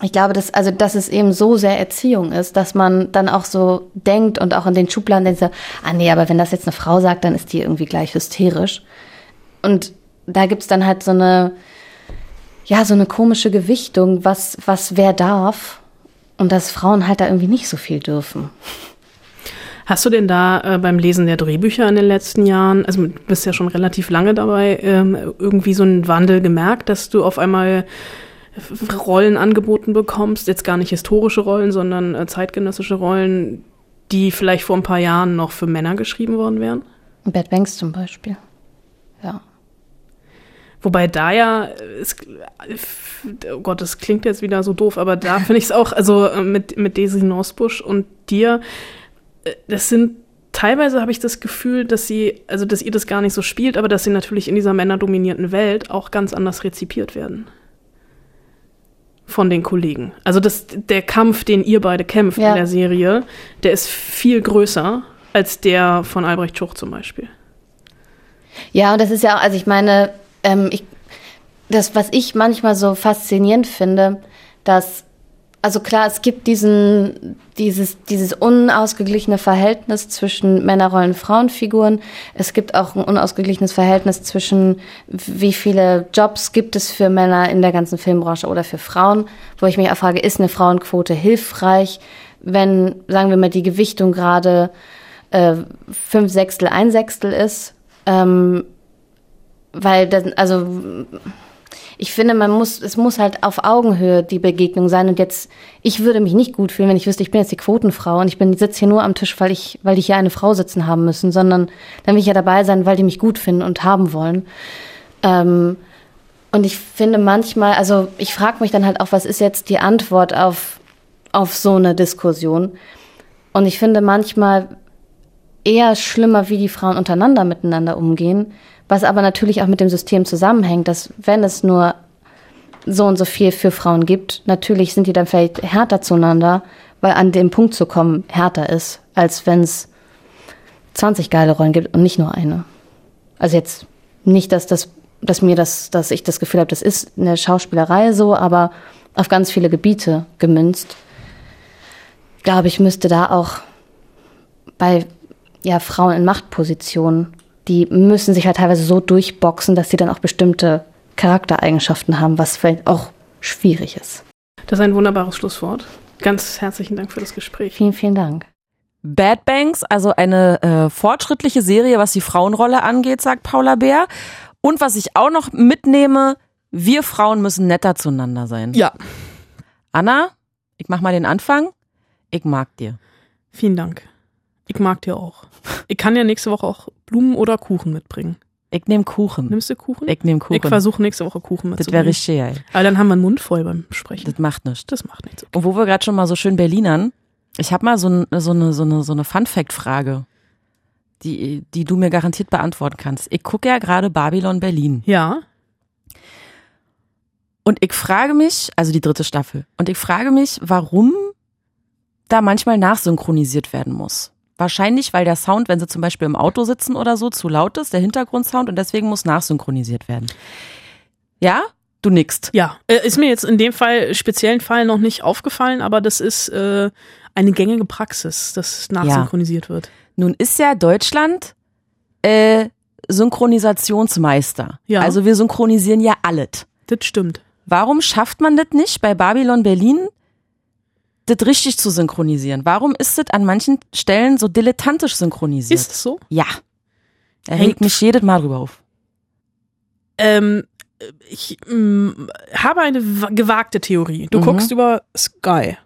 Ich glaube, dass, also, dass es eben so sehr Erziehung ist, dass man dann auch so denkt und auch in den Schubladen denkt, ah nee, aber wenn das jetzt eine Frau sagt, dann ist die irgendwie gleich hysterisch. Und da gibt's dann halt so eine, ja, so eine komische Gewichtung, was, was wer darf. Und dass Frauen halt da irgendwie nicht so viel dürfen. Hast du denn da äh, beim Lesen der Drehbücher in den letzten Jahren, also du bist ja schon relativ lange dabei, ähm, irgendwie so einen Wandel gemerkt, dass du auf einmal Rollen angeboten bekommst, jetzt gar nicht historische Rollen, sondern äh, zeitgenössische Rollen, die vielleicht vor ein paar Jahren noch für Männer geschrieben worden wären? Bad Banks zum Beispiel. Ja. Wobei da ja, es, oh Gott, das klingt jetzt wieder so doof, aber da finde ich es auch, also äh, mit, mit Daisy Nosbusch und dir, das sind teilweise habe ich das Gefühl, dass sie, also dass ihr das gar nicht so spielt, aber dass sie natürlich in dieser männerdominierten Welt auch ganz anders rezipiert werden. Von den Kollegen. Also das, der Kampf, den ihr beide kämpft ja. in der Serie, der ist viel größer als der von Albrecht Schuch zum Beispiel. Ja, und das ist ja auch, also ich meine, ähm, ich, das, was ich manchmal so faszinierend finde, dass also klar, es gibt diesen, dieses, dieses unausgeglichene Verhältnis zwischen Männerrollen und Frauenfiguren. Es gibt auch ein unausgeglichenes Verhältnis zwischen, wie viele Jobs gibt es für Männer in der ganzen Filmbranche oder für Frauen, wo ich mich auch frage, ist eine Frauenquote hilfreich, wenn, sagen wir mal, die Gewichtung gerade äh, fünf Sechstel, ein Sechstel ist? Ähm, weil das, also ich finde, man muss, es muss halt auf Augenhöhe die Begegnung sein. Und jetzt, ich würde mich nicht gut fühlen, wenn ich wüsste, ich bin jetzt die Quotenfrau und ich bin, sitze hier nur am Tisch, weil ich, weil die hier eine Frau sitzen haben müssen, sondern dann will ich ja dabei sein, weil die mich gut finden und haben wollen. Ähm, und ich finde manchmal, also ich frage mich dann halt auch, was ist jetzt die Antwort auf, auf so eine Diskussion? Und ich finde manchmal eher schlimmer, wie die Frauen untereinander miteinander umgehen, was aber natürlich auch mit dem System zusammenhängt, dass wenn es nur so und so viel für Frauen gibt, natürlich sind die dann vielleicht härter zueinander, weil an dem Punkt zu kommen härter ist, als wenn es 20 geile Rollen gibt und nicht nur eine. Also jetzt nicht, dass das, dass mir das, dass ich das Gefühl habe, das ist eine Schauspielerei so, aber auf ganz viele Gebiete gemünzt. Glaube ich, müsste da auch bei ja, Frauen in Machtpositionen, die müssen sich halt teilweise so durchboxen, dass sie dann auch bestimmte Charaktereigenschaften haben, was vielleicht auch schwierig ist. Das ist ein wunderbares Schlusswort. Ganz herzlichen Dank für das Gespräch. Vielen, vielen Dank. Bad Banks, also eine äh, fortschrittliche Serie, was die Frauenrolle angeht, sagt Paula Bär. Und was ich auch noch mitnehme, wir Frauen müssen netter zueinander sein. Ja. Anna, ich mach mal den Anfang. Ich mag dir. Vielen Dank. Ich mag dir auch. Ich kann ja nächste Woche auch Blumen oder Kuchen mitbringen. Ich nehme Kuchen. Nimmst du Kuchen? Ich nehme Kuchen. Ich versuche nächste Woche Kuchen das mitzubringen. wäre richtig geil. Aber dann haben wir einen Mund voll beim Sprechen. Das macht nichts. Das macht nichts. Und wo wir gerade schon mal so schön Berlinern, ich habe mal so, ein, so eine, so eine, so eine Fun-Fact-Frage, die, die du mir garantiert beantworten kannst. Ich gucke ja gerade Babylon Berlin. Ja. Und ich frage mich, also die dritte Staffel, und ich frage mich, warum da manchmal nachsynchronisiert werden muss. Wahrscheinlich, weil der Sound, wenn sie zum Beispiel im Auto sitzen oder so, zu laut ist, der Hintergrundsound, und deswegen muss nachsynchronisiert werden. Ja? Du nickst. Ja, äh, ist mir jetzt in dem Fall, speziellen Fall noch nicht aufgefallen, aber das ist äh, eine gängige Praxis, dass nachsynchronisiert wird. Nun ist ja Deutschland äh, Synchronisationsmeister. Ja. Also wir synchronisieren ja alles. Das stimmt. Warum schafft man das nicht bei Babylon Berlin, das richtig zu synchronisieren? Warum ist das an manchen Stellen so dilettantisch synchronisiert? Ist es so? Ja. Er Hängt- regt mich jedes Mal drüber auf. Ähm, ich ähm, habe eine wa- gewagte Theorie. Du Mhm. guckst über Sky.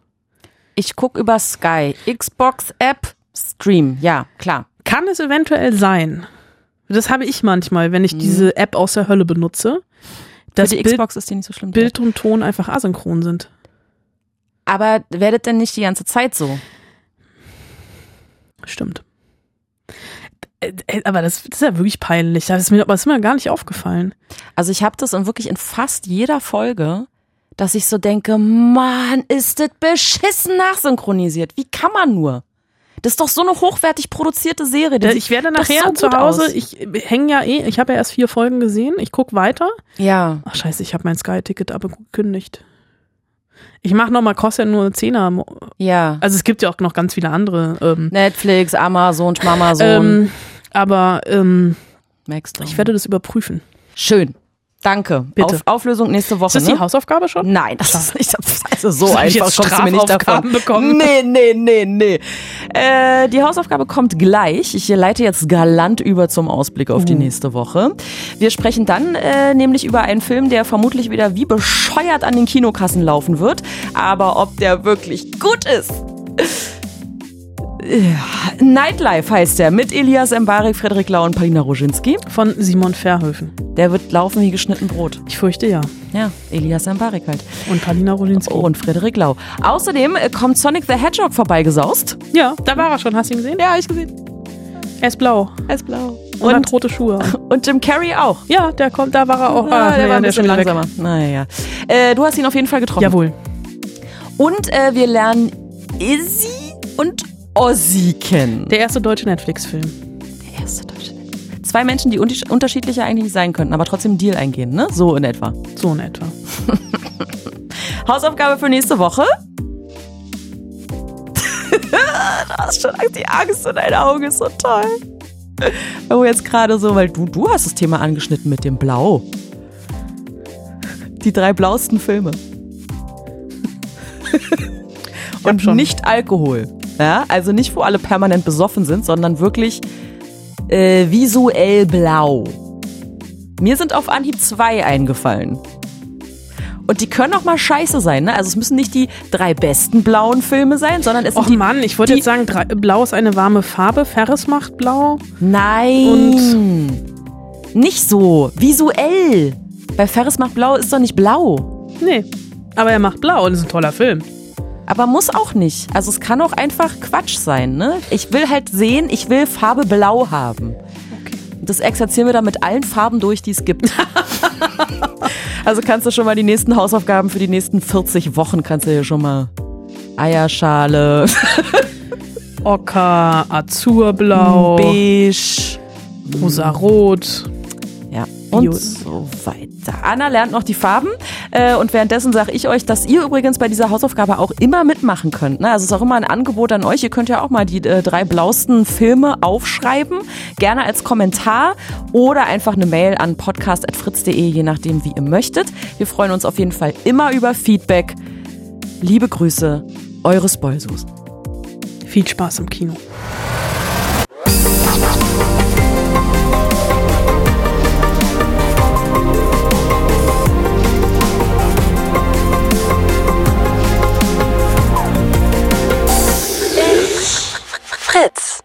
Ich guck über Sky, Xbox App, Stream. Ja, klar. Kann es eventuell sein, das habe ich manchmal, wenn ich Mhm. diese App aus der Hölle benutze, dass Für die Bild, Xbox ist die nicht so schlimm. Bild und Ton einfach asynchron sind. Aber werdet denn nicht die ganze Zeit so? Stimmt. Äh, äh, Aber das, das ist ja wirklich peinlich. Das ist mir, das ist mir gar nicht aufgefallen. Also ich habe das in wirklich in fast jeder Folge, dass ich so denke, Mann, ist das beschissen nachsynchronisiert. Wie kann man nur? Das ist doch so eine hochwertig produzierte Serie. Das Äh, Ich werde nachher so zu Hause, aus. ich hänge ja eh, ich habe ja erst vier Folgen gesehen, ich guck weiter. Ja, Ach scheiße, ich habe mein Sky-Ticket aber gekündigt. Ich mache nochmal, kostet ja nur einen Zehner. mo- ja. Also es gibt ja auch noch ganz viele andere. Ähm, Netflix, Amazon, Schmamazon, ähm, aber ähm, ich werde das überprüfen. Schön. Danke. Bitte. Auf Auflösung nächste Woche. Ist das ne? die Hausaufgabe schon? Nein, das ist nicht also so ich einfach kommst du mir nicht davon. Bekommen? Nee, nee, nee, nee. Äh, die Hausaufgabe kommt gleich. Ich leite jetzt galant über zum Ausblick auf die Uh. nächste Woche. Wir sprechen dann äh, nämlich über einen Film, der vermutlich wieder wie bescheuert an den Kinokassen laufen wird. Aber ob der wirklich gut ist. Ja, Nightlife heißt der mit Elias Mbarek, Frederik Lau und Palina Roginski. Von Simon Verhöfen. Der wird laufen wie geschnitten Brot. Ich fürchte ja. Ja, Elias Mbarek halt. Und Palina Rolinski. Und Frederik Lau. Außerdem äh, kommt Sonic the Hedgehog vorbeigesaust. Ja, da war er schon. Hast du ihn gesehen? Ja, ich gesehen. Er ist blau. Er ist blau. Und, Und, rote Schuhe. und Jim Carrey auch. Ja, der kommt, da war er auch. Ah, der nee, war ein bisschen weg. langsamer. Naja. Äh, du hast ihn auf jeden Fall getroffen. Jawohl. Und äh, wir lernen Izzy und Ozzy kennen. Der erste deutsche Netflix-Film. Der erste deutsche. Zwei Menschen, die unterschiedlicher eigentlich sein könnten, aber trotzdem einen Deal eingehen, ne? So in etwa. So in etwa. Hausaufgabe für nächste Woche. du hast schon Angst, die Angst in deinen Augen ist so toll. Du jetzt gerade so, weil du, du hast das Thema angeschnitten mit dem Blau. Die drei blauesten Filme. Und schon. nicht Alkohol. Ja, also nicht, wo alle permanent besoffen sind, sondern wirklich äh, visuell blau. Mir sind auf Anhieb zwei eingefallen. Und die können auch mal scheiße sein, ne? Also es müssen nicht die drei besten blauen Filme sein, sondern es sind Och die. Mann, ich wollte jetzt sagen, drei, blau ist eine warme Farbe, Ferris macht blau. Nein. nicht so. Visuell. Bei Ferris macht blau ist doch nicht blau. Nee, aber er macht blau und ist ein toller Film. Aber muss auch nicht. Also es kann auch einfach Quatsch sein, ne? Ich will halt sehen, ich will Farbe blau haben. Und das exerzieren wir dann mit allen Farben durch, die es gibt. also kannst du schon mal die nächsten Hausaufgaben für die nächsten 40 Wochen kannst du hier schon mal Eierschale, Ocker, Azurblau, beige, rosarot. Ja, und Viol- so weiter. Anna lernt noch die Farben äh, und währenddessen sage ich euch, dass ihr übrigens bei dieser Hausaufgabe auch immer mitmachen könnt. Ne? Also es ist auch immer ein Angebot an euch. Ihr könnt ja auch mal die äh, drei blausten Filme aufschreiben, gerne als Kommentar oder einfach eine Mail an podcast.fritz.de, je nachdem, wie ihr möchtet. Wir freuen uns auf jeden Fall immer über Feedback. Liebe Grüße, eure Spoilsusen. Viel Spaß im Kino. Fritz.